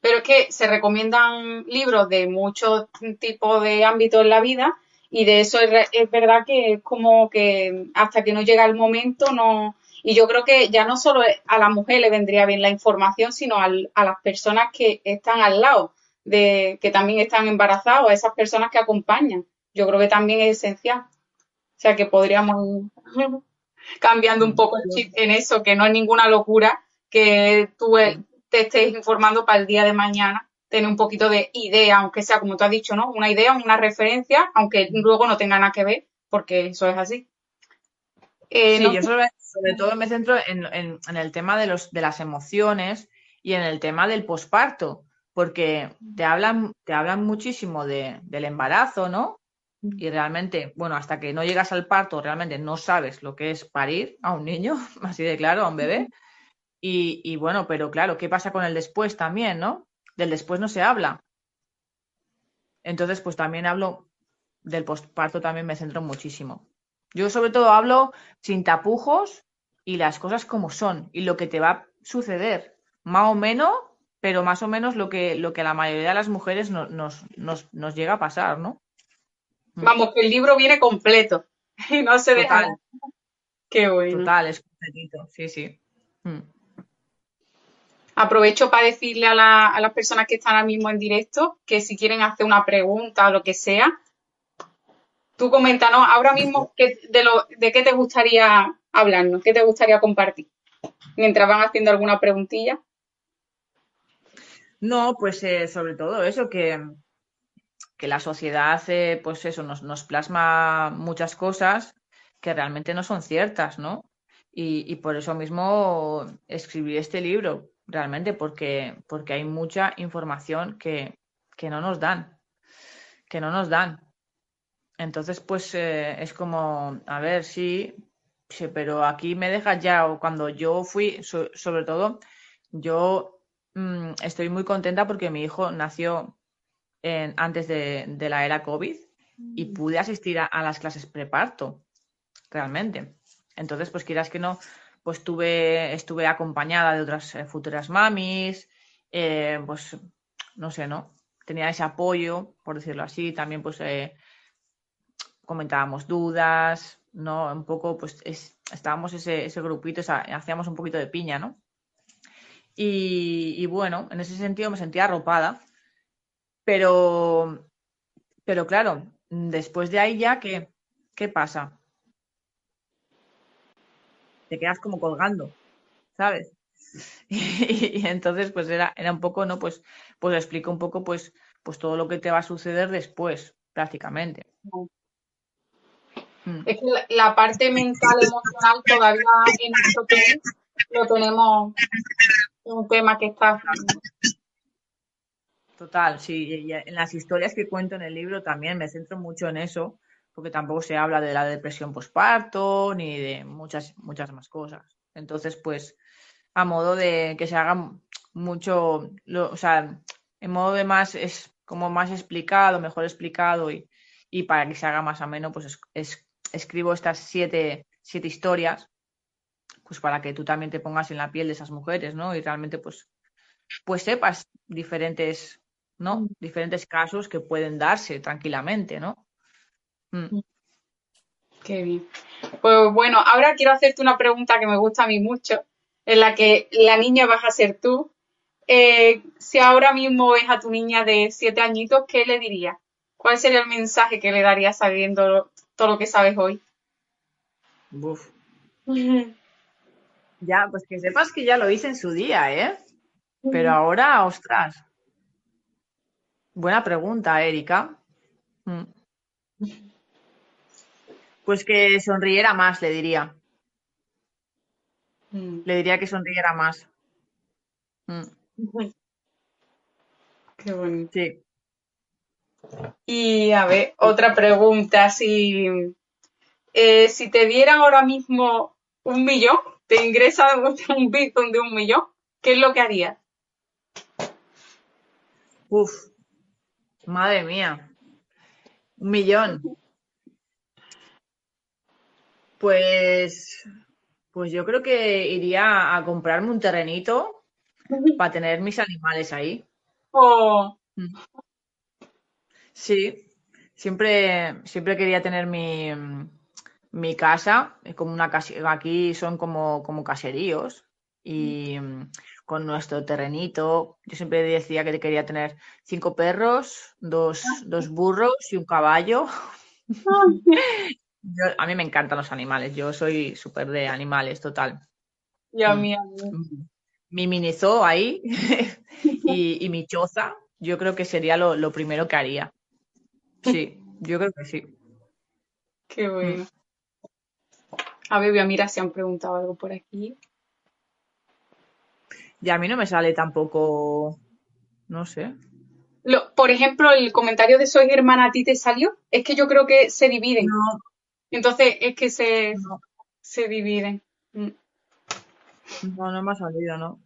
Pero es que se recomiendan libros de muchos tipos de ámbitos en la vida Y de eso es, es verdad que es como que hasta que no llega el momento no... Y yo creo que ya no solo a la mujer le vendría bien la información, sino al, a las personas que están al lado, de que también están embarazadas, a esas personas que acompañan. Yo creo que también es esencial. O sea que podríamos cambiando un poco el chip en eso, que no es ninguna locura que tú te estés informando para el día de mañana, tener un poquito de idea, aunque sea como tú has dicho, ¿no? Una idea, una referencia, aunque luego no tenga nada que ver, porque eso es así. Eh, sí, yo sobre, todo me centro en, el tema de, los, de las emociones y en el tema del posparto, porque te hablan, te hablan muchísimo de, del embarazo, ¿no? Y realmente, bueno, hasta que no llegas al parto, realmente no sabes lo que es parir a un niño, así de claro, a un bebé. Y, y bueno, pero claro, ¿qué pasa con el después también, no? Del después no se habla. Entonces, pues también hablo del postparto, también me centro muchísimo. Yo sobre todo hablo sin tapujos y las cosas como son y lo que te va a suceder, más o menos, pero más o menos lo que, lo que a la mayoría de las mujeres nos, nos, nos, llega a pasar, ¿no? Vamos, que el libro viene completo y no se deja. Qué bueno. Total, es completito, sí, sí. Mm. Aprovecho para decirle a, las personas que están ahora mismo en directo que si quieren hacer una pregunta o lo que sea, tú coméntanos ahora mismo de, lo, de qué te gustaría hablarnos, qué te gustaría compartir, mientras van haciendo alguna preguntilla. No, pues eh, sobre todo eso, que, que la sociedad, eh, pues eso, nos, plasma muchas cosas que realmente no son ciertas, ¿no? Y, y por eso mismo escribí este libro, realmente, porque, porque hay mucha información que, que no nos dan, que no nos dan. Entonces, pues eh, es como, a ver, sí, sí, pero aquí me dejas ya, o cuando yo fui, sobre todo, yo mm, estoy muy contenta porque mi hijo nació en, antes de, de, la era COVID y mm. pude asistir a, a las clases preparto, realmente. Entonces, pues quieras que no, pues tuve, estuve acompañada de otras eh, futuras mamis, eh, pues no sé, ¿no? Tenía ese apoyo, por decirlo así, también pues eh, comentábamos dudas, ¿no? Un poco, pues estábamos ese, ese grupito, hacíamos un poquito de piña, ¿no? Y, bueno, en ese sentido me sentía arropada, pero, pero claro, después de ahí ya, ¿qué, qué pasa? te quedas como colgando, ¿sabes? Y, entonces, pues era, era un poco, ¿no? Pues, pues explico un poco, pues, pues todo lo que te va a suceder después, prácticamente. Mm. Es que la, parte mental, emocional, todavía en lo tenemos un tema que está. Total, sí. en las historias que cuento en el libro también me centro mucho en eso, porque tampoco se habla de la depresión posparto ni de muchas, muchas más cosas. Entonces, pues, a modo de que se haga mucho, o sea, en modo de más, es como más explicado, mejor explicado y, y para que se haga más ameno, pues es, escribo estas siete, siete historias, pues para que tú también te pongas en la piel de esas mujeres, ¿no? Y realmente, pues, pues sepas diferentes, ¿no? Mm. Diferentes casos que pueden darse tranquilamente, ¿no? Mm. Mm. Qué bien. Pues bueno, ahora quiero hacerte una pregunta que me gusta a mí mucho, en la que la niña vas a ser tú. Eh, si ahora mismo ves a tu niña de siete añitos, ¿qué le dirías? ¿Cuál sería el mensaje que le darías sabiendo todo lo que sabes hoy? Ya, pues que sepas que ya lo hice en su día, ¿eh? Pero ahora, ostras. Buena pregunta, Erika. Mm. Pues que sonriera más, le diría. Mm. Le diría que sonriera más. Mm. Qué bonito. Sí. Y a ver, otra pregunta. Si, eh, si te dieran ahora mismo un millón, te ingresa un Bitcoin de un millón, ¿qué es lo que harías? Uf, madre mía. Un millón. Pues, pues yo creo que iría a comprarme un terrenito para tener mis animales ahí. Oh. Sí, Siempre, siempre quería tener mi, mi casa, como una aquí son como, como caseríos y con nuestro terrenito. Yo siempre decía que quería tener cinco perros, dos, dos burros y un caballo. a mí me encantan los animales, yo soy súper de animales, total. Y a mí, Mi mini ahí y, mi choza, yo creo que sería lo, primero que haría. Sí, yo creo que sí. Qué bueno. A ver, voy a mirar si han preguntado algo por aquí. Y a mí no me sale tampoco, no sé. por ejemplo, el comentario de soy hermana a ti te salió. Es que yo creo que se dividen. No. Entonces es que se, se dividen. Mm. No, no me ha salido, ¿no?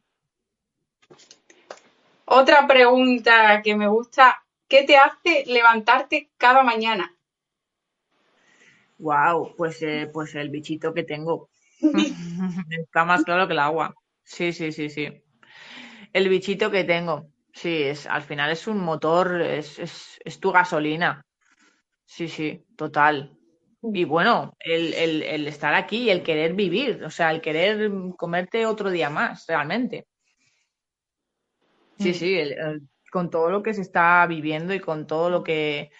Otra pregunta que me gusta. ¿Qué te hace levantarte cada mañana? Wow, pues, eh, pues el bichito que tengo. Está más claro que el agua. Sí, sí, sí, sí. El bichito que tengo. Sí, es, al final es un motor, es, es, tu gasolina. Sí, sí, total. Y bueno, el, el, estar aquí, el querer vivir, o sea, el querer comerte otro día más, realmente. Sí, mm. sí, con todo lo que se está viviendo y con todo lo que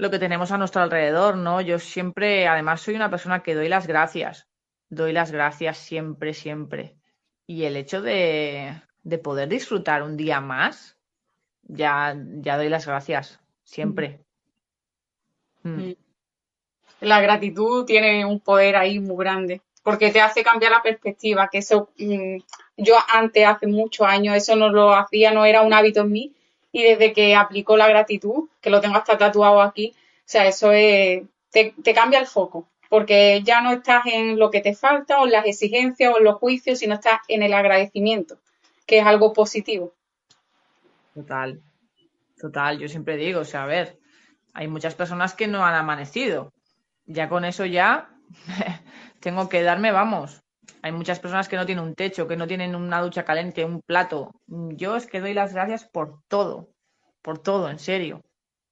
lo que tenemos a nuestro alrededor, ¿no? Yo siempre, además, soy una persona que doy las gracias, doy las gracias siempre, siempre. Y el hecho de, poder disfrutar un día más, ya, ya doy las gracias, siempre. Mm. La gratitud tiene un poder ahí muy grande, porque te hace cambiar la perspectiva, que eso, mm, yo antes, hace muchos años, eso no lo hacía, no era un hábito en mí, y desde que aplicó la gratitud, que lo tengo hasta tatuado aquí, o sea, eso es, te, cambia el foco, porque ya no estás en lo que te falta o en las exigencias o en los juicios, sino estás en el agradecimiento, que es algo positivo. Total, total, yo siempre digo, o sea, a ver, hay muchas personas que no han amanecido, ya con eso ya tengo que darme, vamos, hay muchas personas que no tienen un techo, que no tienen una ducha caliente, un plato. Yo es que doy las gracias por todo, por todo, en serio.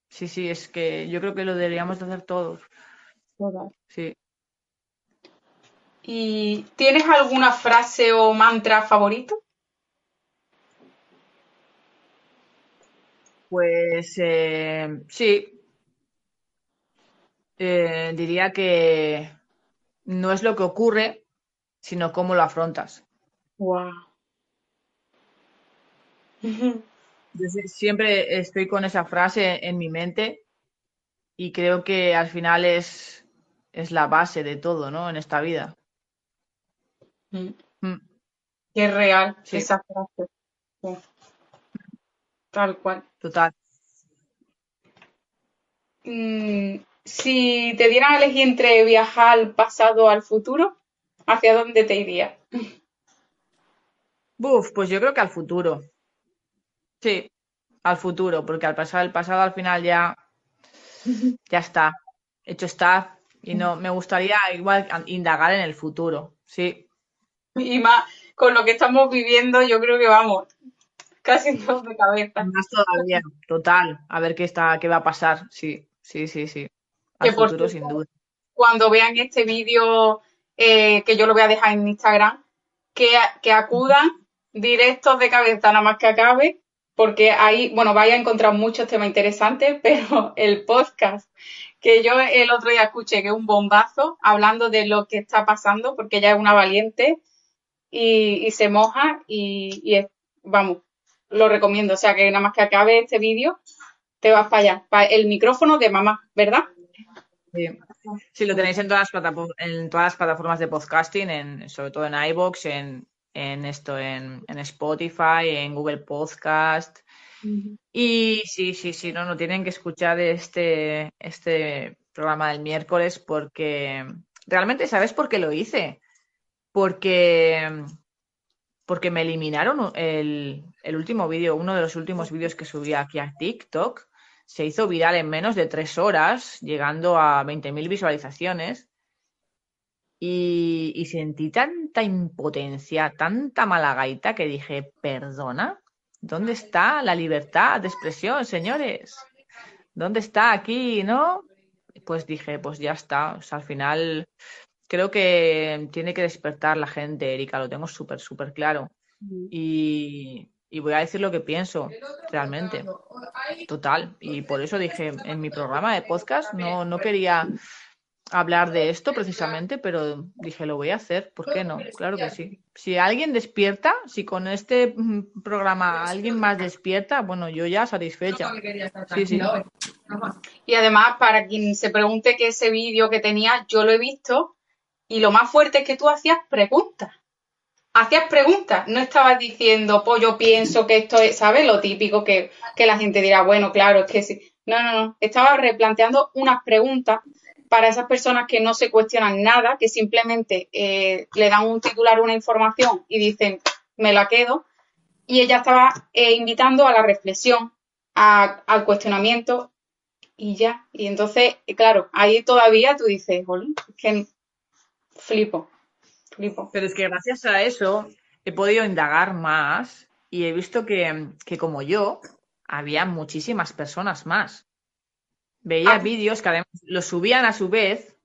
Sí, sí, es que yo creo que lo deberíamos de hacer todos. Sí. ¿Y tienes alguna frase o mantra favorito? Pues eh, sí. Eh, diría que no es lo que ocurre, sino cómo lo afrontas. Wow. Yo siempre estoy con esa frase en mi mente y creo que al final es, es la base de todo, ¿no? En esta vida. Mm. Mm. Qué real esa frase. Tal cual. Total. Mm, si te dieran a elegir entre viajar al pasado o al futuro, ¿hacia dónde te irías? Buf, pues yo creo que al futuro. Sí, al futuro, porque al pasado, el pasado al final ya, ya está, hecho está. Y no, me gustaría igual indagar en el futuro, sí. Y más, con lo que estamos viviendo, yo creo que vamos, casi todos de cabeza. Más todavía, total, a ver qué está, qué va a pasar, sí, sí, sí, sí. Al futuro, sin duda. Cuando vean este vídeo eh, que yo lo voy a dejar en Instagram, que, que acudan directos de cabeza nada más que acabe, porque ahí, bueno, vais a encontrar muchos temas interesantes, pero el podcast que yo el otro día escuché, que es un bombazo, hablando de lo que está pasando, porque ella es una valiente y, se moja y, vamos, lo recomiendo. O sea que nada más que acabe este vídeo, te vas para allá, para el micrófono de mamá, ¿verdad? Sí, lo tenéis en todas, las en todas las plataformas de podcasting, en, sobre todo en iBox, en, en esto, en, en, Spotify, en Google Podcast. Y sí, sí, sí, no, no tienen que escuchar este, este programa del miércoles porque realmente, ¿sabes por qué lo hice? Porque, porque me eliminaron el, el último vídeo, uno de los últimos vídeos que subí aquí a TikTok se hizo viral en menos de tres horas, llegando a 20.000 visualizaciones. Y, sentí tanta impotencia, tanta malagaita que dije, perdona, ¿dónde está la libertad de expresión, señores? ¿Dónde está aquí, no? Pues dije, pues ya está. O sea, al final creo que tiene que despertar la gente, Erika, lo tengo súper, súper claro. Y, y voy a decir lo que pienso, realmente. Total. Y por eso dije, en mi programa de podcast no, no quería hablar de esto precisamente, pero dije, lo voy a hacer, ¿por qué no? Claro que sí. Si alguien despierta, si con este mm, programa alguien más despierta, bueno, yo ya satisfecha. Sí, sí. Y además, para quien se pregunte que ese vídeo que tenía, yo lo he visto y lo más fuerte es que tú hacías preguntas. Hacías preguntas, no estabas diciendo, pues yo pienso que esto es, ¿sabes? Lo típico que, que la gente dirá, bueno, claro, es que sí. No, no, no. Estabas replanteando unas preguntas para esas personas que no se cuestionan nada, que simplemente eh, le dan un titular, una información y dicen, me la quedo. Y ella estaba eh, invitando a la reflexión, al cuestionamiento y ya. Y entonces, claro, ahí todavía tú dices, que flipo, flipo. Pero es que gracias a eso he podido indagar más y he visto que, que como yo, había muchísimas personas más veía ah. vídeos que además los subían a su vez.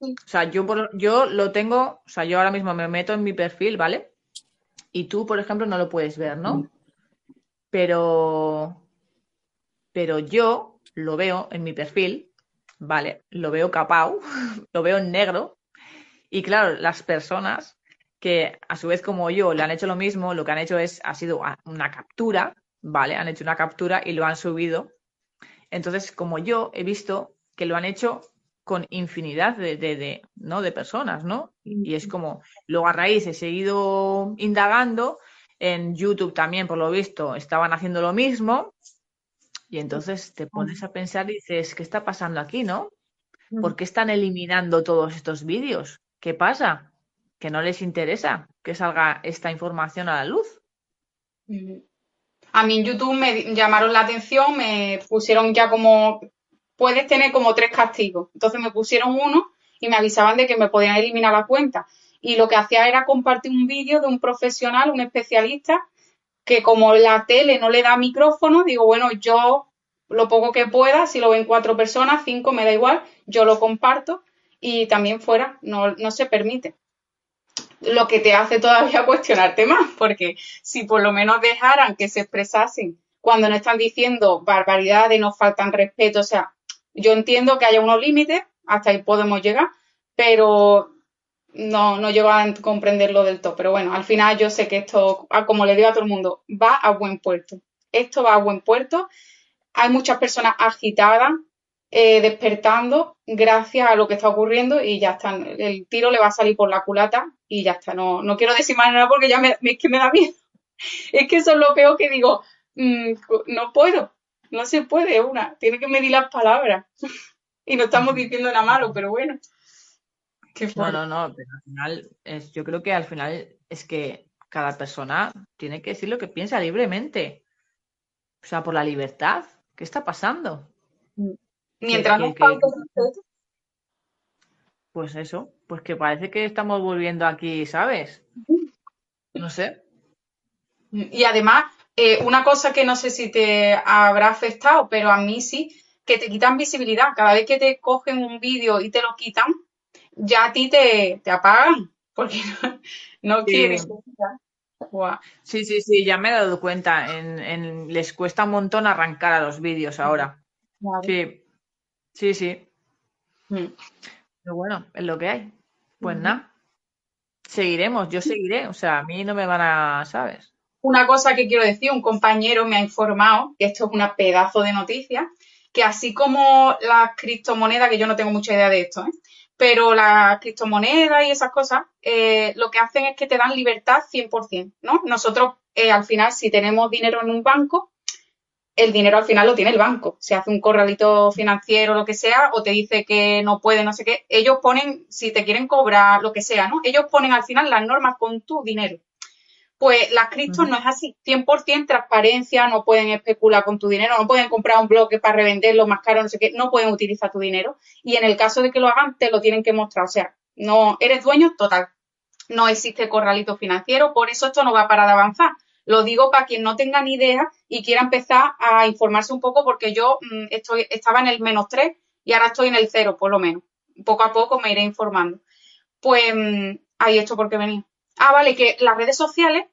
O sea, yo, yo lo tengo, o sea, yo ahora mismo me meto en mi perfil, ¿vale? Y tú, por ejemplo, no lo puedes ver, ¿no? Pero, pero yo lo veo en mi perfil, ¿vale? Lo veo capao, lo veo en negro. Y claro, las personas que a su vez como yo le han hecho lo mismo, lo que han hecho es, ha sido una captura, ¿vale? Han hecho una captura y lo han subido entonces, como yo he visto que lo han hecho con infinidad de, ¿no? de personas, ¿no? Y es como, luego a raíz he seguido indagando, en YouTube también, por lo visto, estaban haciendo lo mismo, y entonces te pones a pensar y dices, ¿qué está pasando aquí, no? ¿Por qué están eliminando todos estos vídeos? ¿Qué pasa? ¿Que no les interesa que salga esta información a la luz? A mí en YouTube me llamaron la atención, me pusieron ya como, puedes tener como tres castigos. Entonces me pusieron uno y me avisaban de que me podían eliminar la cuenta. Y lo que hacía era compartir un vídeo de un profesional, un especialista, que como la tele no le da micrófono, digo, bueno, yo lo poco que pueda, si lo ven cuatro personas, cinco, me da igual, yo lo comparto y también fuera, no, no se permite lo que te hace todavía cuestionarte más, porque si por lo menos dejaran que se expresasen cuando no están diciendo barbaridades, nos faltan respeto, o sea, yo entiendo que haya unos límites, hasta ahí podemos llegar, pero no, no llego a comprenderlo del todo. Pero bueno, al final yo sé que esto, como le digo a todo el mundo, va a buen puerto. Esto va a buen puerto. Hay muchas personas agitadas, eh, despertando gracias a lo que está ocurriendo y ya está. El tiro le va a salir por la culata y ya está. No, no quiero decir más nada porque ya me, es que me da miedo. Es que eso es lo peor que digo, mm, no puedo, no se puede una, tiene que medir las palabras. y no estamos diciendo nada malo, pero bueno. No, no, no, pero al final, es, yo creo que al final es que cada persona tiene que decir lo que piensa libremente. O sea, por la libertad. ¿Qué está pasando? Mm. Mientras no Pues eso, pues que parece que estamos volviendo aquí, ¿sabes? No sé. Y además, eh, una cosa que no sé si te habrá afectado, pero a mí sí, que te quitan visibilidad. Cada vez que te cogen un vídeo y te lo quitan, ya a ti te, apagan, porque no, quieres. Sí, sí, sí, ya me he dado cuenta. En, les cuesta un montón arrancar a los vídeos ahora. Sí, Sí, sí. Mm. Pero bueno, es lo que hay. Pues nada, seguiremos, yo seguiré, o sea, a mí no me van a, ¿sabes? Una cosa que quiero decir, un compañero me ha informado, que esto es una pedazo de noticia, que así como las criptomonedas, que yo no tengo mucha idea de esto, ¿eh? pero las criptomonedas y esas cosas, eh, lo que hacen es que te dan libertad 100%, ¿no? Nosotros, eh, al final, si tenemos dinero en un banco, el dinero al final lo tiene el banco. Se hace un corralito financiero, lo que sea, o te dice que no puede, no sé qué. Ellos ponen, si te quieren cobrar, lo que sea, ¿no? Ellos ponen al final las normas con tu dinero. Pues las criptos no es así. 100% transparencia, no pueden especular con tu dinero, no pueden comprar un bloque para revenderlo más caro, no sé qué, no pueden utilizar tu dinero. Y en el caso de que lo hagan, te lo tienen que mostrar. O sea, no eres dueño total. No existe corralito financiero, por eso esto no va a parar de avanzar Lo digo para quien no tenga ni idea y quiera empezar a informarse un poco porque yo mm, estoy, estaba en el menos 3 y ahora estoy en el 0 por lo menos. Poco a poco me iré informando. Pues mm, ahí esto porque venía. Ah, vale, que las redes sociales,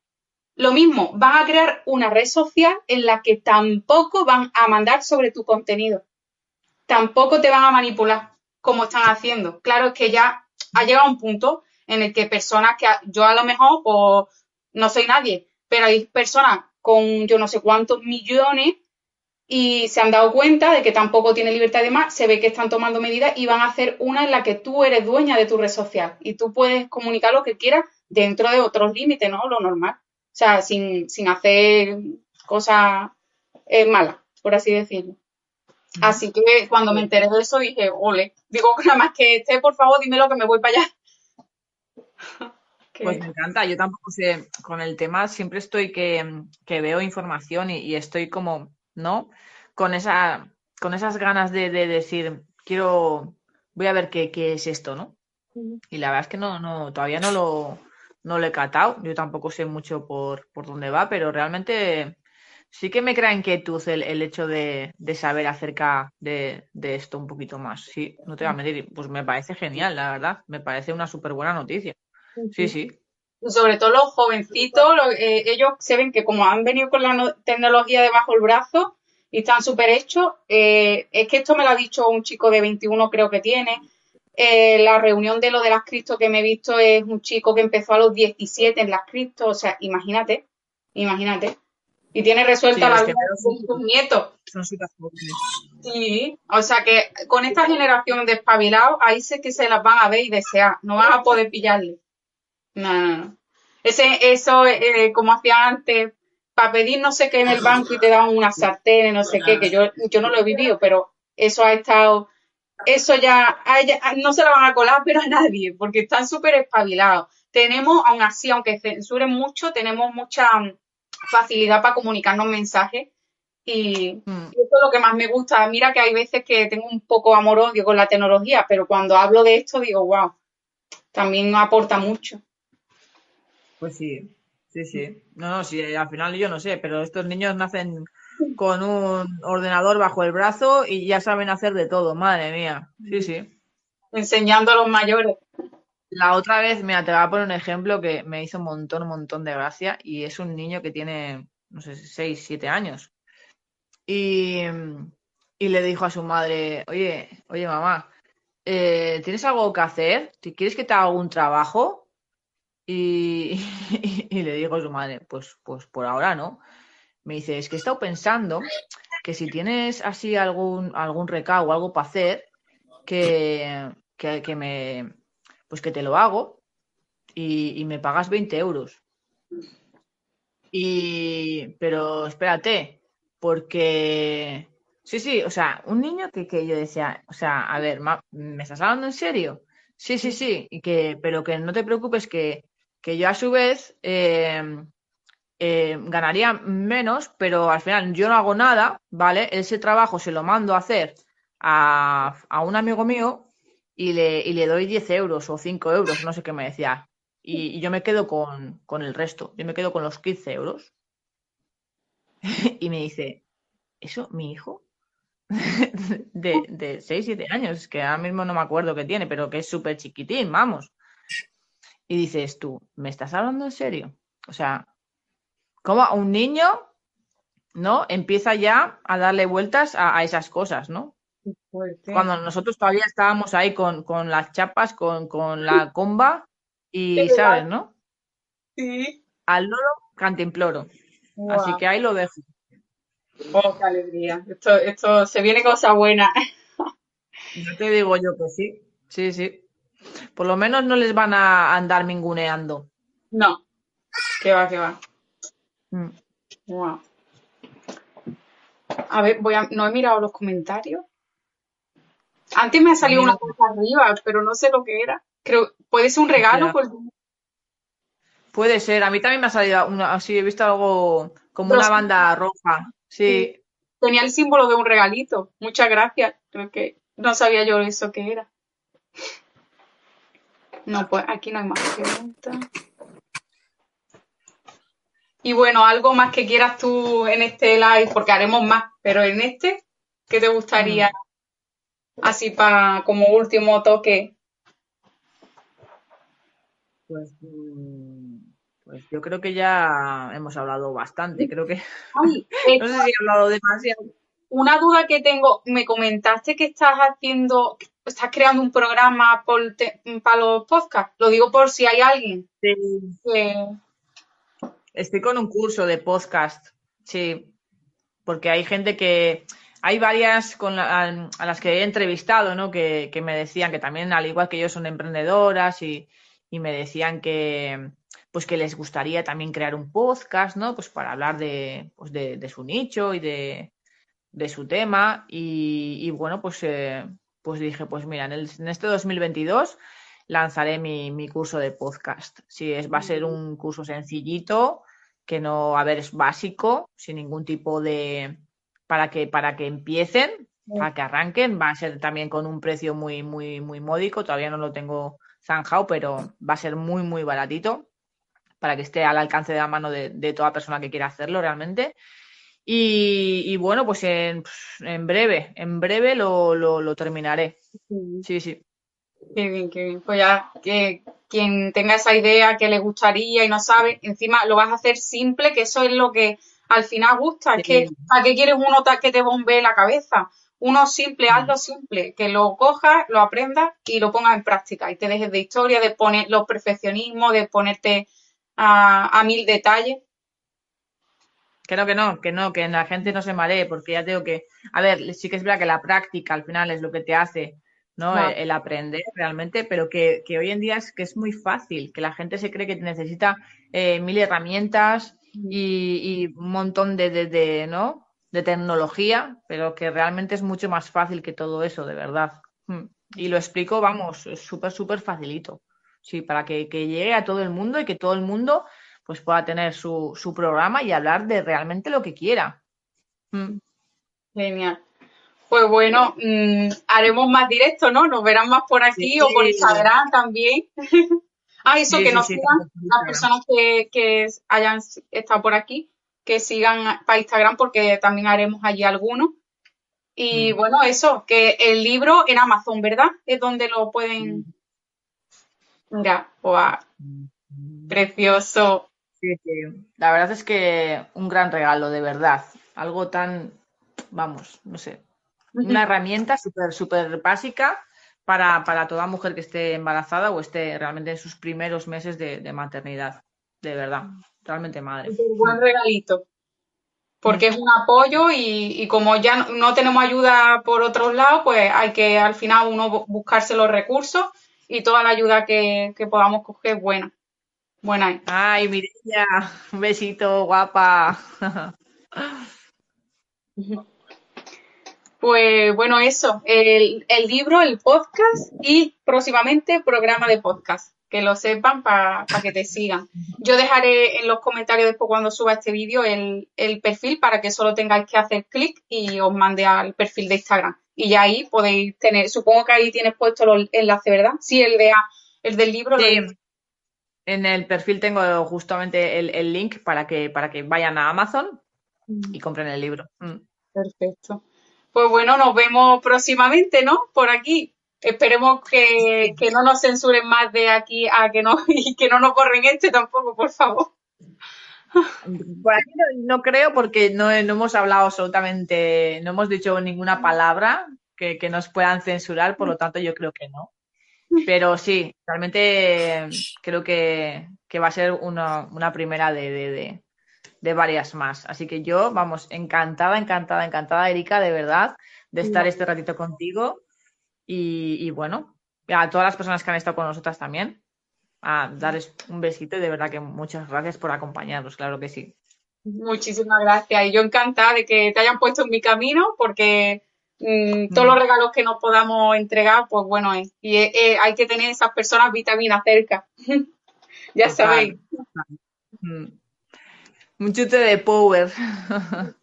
lo mismo, van a crear una red social en la que tampoco van a mandar sobre tu contenido. Tampoco te van a manipular como están haciendo. Claro, es que ya ha llegado un punto en el que personas que yo a lo mejor pues, no soy nadie, pero hay personas con yo no sé cuántos millones y se han dado cuenta de que tampoco tiene libertad de más, se ve que están tomando medidas y van a hacer una en la que tú eres dueña de tu red social y tú puedes comunicar lo que quieras dentro de otros límites, ¿no? Lo normal. O sea, sin, sin hacer cosas eh, malas, por así decirlo. Así que cuando me enteré de eso dije, ole, digo nada más que esté, por favor, dímelo que me voy para allá. Pues me encanta, yo tampoco sé, con el tema siempre estoy que, veo información y, estoy como, ¿no? Con esa, con esas ganas de, decir, quiero, voy a ver qué, es esto, ¿no? Y la verdad es que no, no, todavía no lo, no lo he catado, yo tampoco sé mucho por, por dónde va, pero realmente sí que me crea inquietud el, el hecho de, saber acerca de, esto un poquito más. Sí, no te voy a mentir, pues me parece genial, la verdad. Me parece una súper buena noticia. Sí, sí. Sobre todo los jovencitos, eh, ellos se ven que como han venido con la tecnología debajo del brazo y están súper hechos, eh, es que esto me lo ha dicho un chico de 21 creo que tiene. Eh, la reunión de lo de las cripto que me he visto es un chico que empezó a los 17 en las cripto, o sea, imagínate, imagínate y tiene resuelta la vida de sus nietos. Sí, o sea que con esta generación de espabilados, ahí sé que se las van a ver y desear, no van a poder pillarle. No, no, no. Ese, eso, eh, como hacía antes, para pedir no sé qué en el banco y te daban una sartén, no sé qué, que yo, yo no lo he vivido, pero eso ha estado, eso ya, no se la van a colar, pero a nadie, porque están súper espabilados. Tenemos, aún así, aunque censuren mucho, tenemos mucha facilidad para comunicarnos mensajes y, mm. eso es lo que más me gusta. Mira que hay veces que tengo un poco amor-odio con la tecnología, pero cuando hablo de esto digo, wow, también aporta mucho. Pues sí, sí, sí. No, no, sí, al final yo no sé, pero estos niños nacen con un ordenador bajo el brazo y ya saben hacer de todo, madre mía. Sí, sí. Enseñando a los mayores. La otra vez, mira, te voy a poner un ejemplo que me hizo un montón, un montón de gracia y es un niño que tiene, no sé, 6, 7 años. Y, le dijo a su madre, oye, oye mamá, eh, ¿tienes algo que hacer? ¿Quieres que te haga algún trabajo? Y, le dijo a su madre, pues, pues por ahora no. Me dice, es que he estado pensando que si tienes así algún, algún recado, algo para hacer, que, que me, pues que te lo hago y, me pagas 20 euros. Y, pero espérate, porque sí, sí, o sea, un niño que, yo decía, o sea, a ver, ¿me estás hablando en serio? Sí, sí, sí, y que, pero que no te preocupes que, yo a su vez eh, eh, ganaría menos, pero al final yo no hago nada, ¿vale? Ese trabajo se lo mando a hacer a, a un amigo mío y le, y le doy 10 euros o 5 euros, no sé qué me decía. Y, yo me quedo con, el resto, yo me quedo con los 15 euros. y me dice, ¿eso mi hijo? de, de 6, 7 años, que ahora mismo no me acuerdo qué tiene, pero que es súper chiquitín, vamos. Y dices tú, ¿me estás hablando en serio? O sea, como un niño, ¿no? Empieza ya a darle vueltas a esas cosas, ¿no? Cuando nosotros todavía estábamos ahí con, las chapas, con, la comba y, ¿sabes, no? Sí. Al loro cantimploro. Así que ahí lo dejo. Oh, qué alegría. Esto, esto se viene cosa buena. Yo te digo yo que sí. Sí, sí. Por lo menos no les van a andar minguneando. No. Que va, que va. Wow. Mm. A ver, voy a, no he mirado los comentarios. Antes me ha salido una cosa arriba, pero no sé lo que era. Creo, ¿puede ser un regalo? Puede ser, a mí también me ha salido una, así, he visto algo como una banda roja. Sí. Tenía el símbolo de un regalito. Muchas gracias. Creo que no sabía yo eso que era. No, pues aquí no hay más preguntas. Y bueno, algo más que quieras tú en este live, porque haremos más, pero en este, ¿qué te gustaría mm. así para como último toque? Pues, mm, pues yo creo que ya hemos hablado bastante, creo que no sé si he hablado demasiado. Una duda que tengo, me comentaste que estás haciendo, estás creando un programa para los podcasts. Lo digo por si hay alguien. Sí. Estoy con un curso de podcast, sí, porque hay gente que, hay varias con a, las que he entrevistado, ¿no? Que, me decían que también, al igual que yo, son emprendedoras y, me decían que, pues que les gustaría también crear un podcast, ¿no? Pues para hablar de, pues de, su nicho y de, su tema. Y, bueno, pues, eh, pues dije, pues mira, en, en este 2022 lanzaré mi, curso de podcast. Sí, es, va a ser un curso sencillito, que no, a ver, es básico, sin ningún tipo de, para que, para que empiecen, para que arranquen, va a ser también con un precio muy, muy, muy módico, todavía no lo tengo zanjado, pero va a ser muy, muy baratito para que esté al alcance de la mano de, toda persona que quiera hacerlo realmente. Y, bueno, pues en, en, breve, en breve lo, lo terminaré. Sí, sí. Qué bien, qué bien. Pues ya que quien tenga esa idea que le gustaría y no sabe, encima lo vas a hacer simple, que eso es lo que al final gusta. Es que, ¿para qué quieres uno que te bombee la cabeza? Uno simple, hazlo simple, que lo cojas, lo aprendas y lo pongas en práctica y te dejes de historia, de poner los perfeccionismos, de ponerte a, a mil detalles. Creo que no, que no, que la gente no se maree, porque ya tengo que, a ver, sí que es verdad que la práctica al final es lo que te hace ¿no? El, aprender realmente, pero que, hoy en día es que es muy fácil, que la gente se cree que necesita eh, mil herramientas y, un montón de, de, ¿no? de tecnología, pero que realmente es mucho más fácil que todo eso, de verdad. Hmm. Y lo explico, vamos, súper, súper facilito. Sí, para que, llegue a todo el mundo y que todo el mundo pues pueda tener su, su programa y hablar de realmente lo que quiera. Hmm. Genial. Pues bueno, mm, haremos más directo, ¿no? Nos verán más por aquí o por Instagram también. ah, eso, que nos sigan las personas que, hayan estado por aquí, que sigan para Instagram porque también haremos allí algunos. Y mm. bueno, eso, que el libro en Amazon, ¿verdad? Es donde lo pueden. Mira, mm. precioso. Sí, sí. La verdad es que un gran regalo, de verdad. Algo tan, vamos, no sé, una herramienta súper, súper básica para, toda mujer que esté embarazada o esté realmente en sus primeros meses de, maternidad. De verdad, realmente madre. Es un buen regalito. Porque es un apoyo y, como ya no tenemos ayuda por otros lados, pues hay que al final uno buscarse los recursos y toda la ayuda que, que podamos coger buena. Buena. Ay, Mireia, un besito, guapa. Pues bueno, eso, el, libro, el podcast y próximamente programa de podcast, que lo sepan para que te sigan. Yo dejaré en los comentarios después cuando suba este vídeo el, perfil para que solo tengáis que hacer clic y os mande al perfil de Instagram. Y ya ahí podéis tener, supongo que ahí tienes puesto el enlace, ¿verdad? Sí, el de el del libro. Sí. En el perfil tengo justamente el, link para que, para que vayan a Amazon y compren el libro. Mm. Perfecto. Pues bueno, nos vemos próximamente, ¿no? Por aquí. Esperemos que, no nos censuren más de aquí a que no, y que no nos corren este tampoco, por favor. Por aquí no, creo porque no, hemos hablado absolutamente, no hemos dicho ninguna palabra que, nos puedan censurar, por lo tanto yo creo que no. Pero sí, realmente creo que, va a ser una, primera de, de varias más. Así que yo, vamos, encantada, encantada, encantada, Erika, de verdad, de estar este ratito contigo. Y, bueno, a todas las personas que han estado con nosotras también, a darles un besito y de verdad que muchas gracias por acompañarnos, claro que sí. Muchísimas gracias. Y yo encantada de que te hayan puesto en mi camino porque mm, todos los mm. regalos que nos podamos entregar, pues bueno, es. y hay que tener esas personas vitaminas cerca. ya sabéis. Mm. Un chute de power.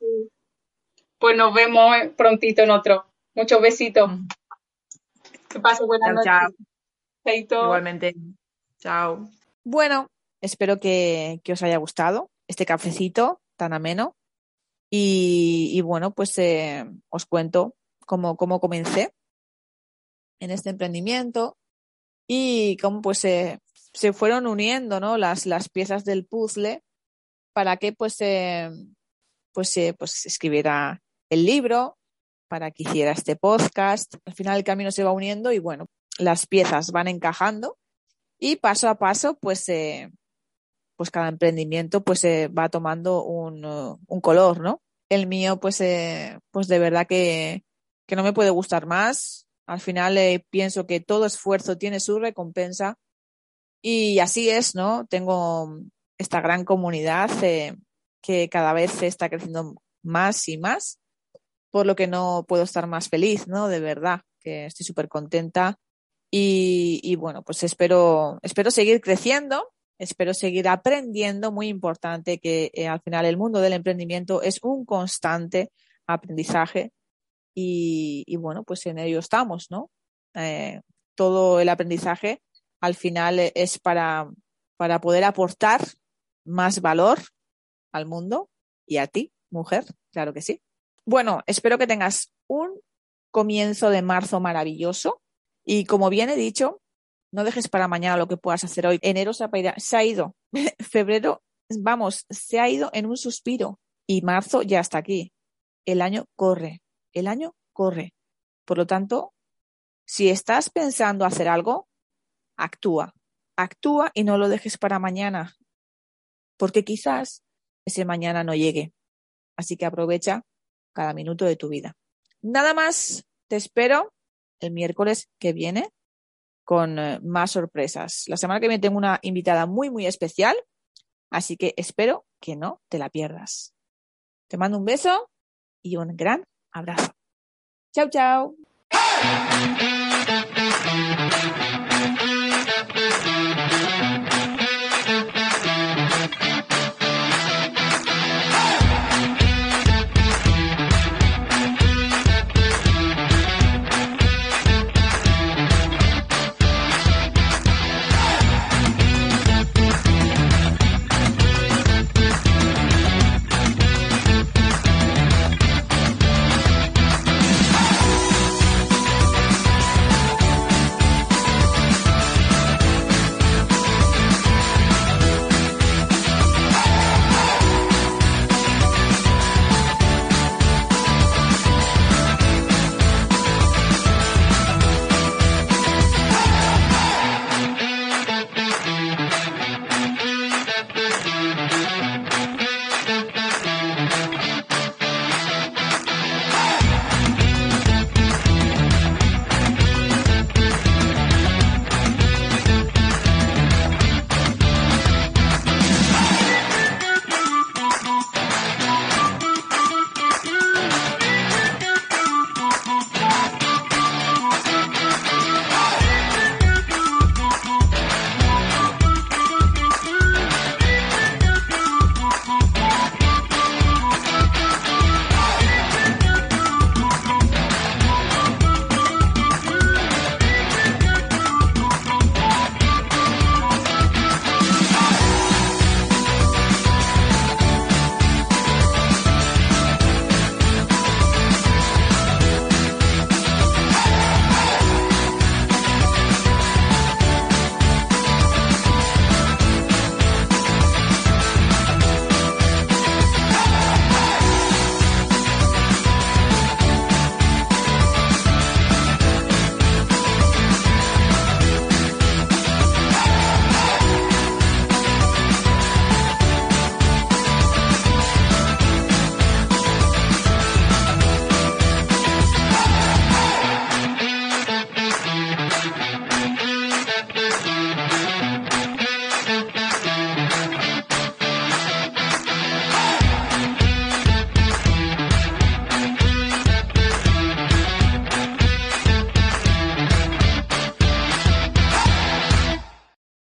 Pues nos vemos prontito en otro. Muchos besitos. Que pase buenas noches. Igualmente. Chao. Bueno, espero que, os haya gustado este cafecito tan ameno. Y, bueno, pues eh, os cuento cómo, cómo comencé en este emprendimiento y cómo pues se fueron uniendo ¿no? las, las piezas del puzzle para que pues, pues, pues escribiera el libro, para que hiciera este podcast. Al final el camino se va uniendo y bueno, las piezas van encajando y paso a paso pues, eh, pues cada emprendimiento pues eh, va tomando un, un, color, ¿no? El mío pues, eh, pues de verdad que, que, no me puede gustar más. Al final pienso que todo esfuerzo tiene su recompensa y así es, ¿no? Tengo esta gran comunidad que cada vez está creciendo más y más por lo que no puedo estar más feliz, ¿no? De verdad, que estoy súper contenta y, bueno, pues espero, espero seguir creciendo, espero seguir aprendiendo, muy importante que eh, al final el mundo del emprendimiento es un constante aprendizaje y, bueno, pues en ello estamos, ¿no? Eh, todo el aprendizaje al final es para, para poder aportar más valor al mundo y a ti, mujer, claro que sí. Bueno, espero que tengas un comienzo de marzo maravilloso y como bien he dicho, no dejes para mañana lo que puedas hacer hoy. Enero se ha ido, febrero, vamos, se ha ido en un suspiro y marzo ya está aquí. El año corre, el año corre. Por lo tanto, si estás pensando hacer algo, actúa, actúa y no lo dejes para mañana, porque quizás ese mañana no llegue. Así que aprovecha cada minuto de tu vida. Nada más, te espero el miércoles que viene con eh, más sorpresas. La semana que viene tengo una invitada muy, muy especial, así que espero que no te la pierdas. Te mando un beso y un gran abrazo. Chao, chao.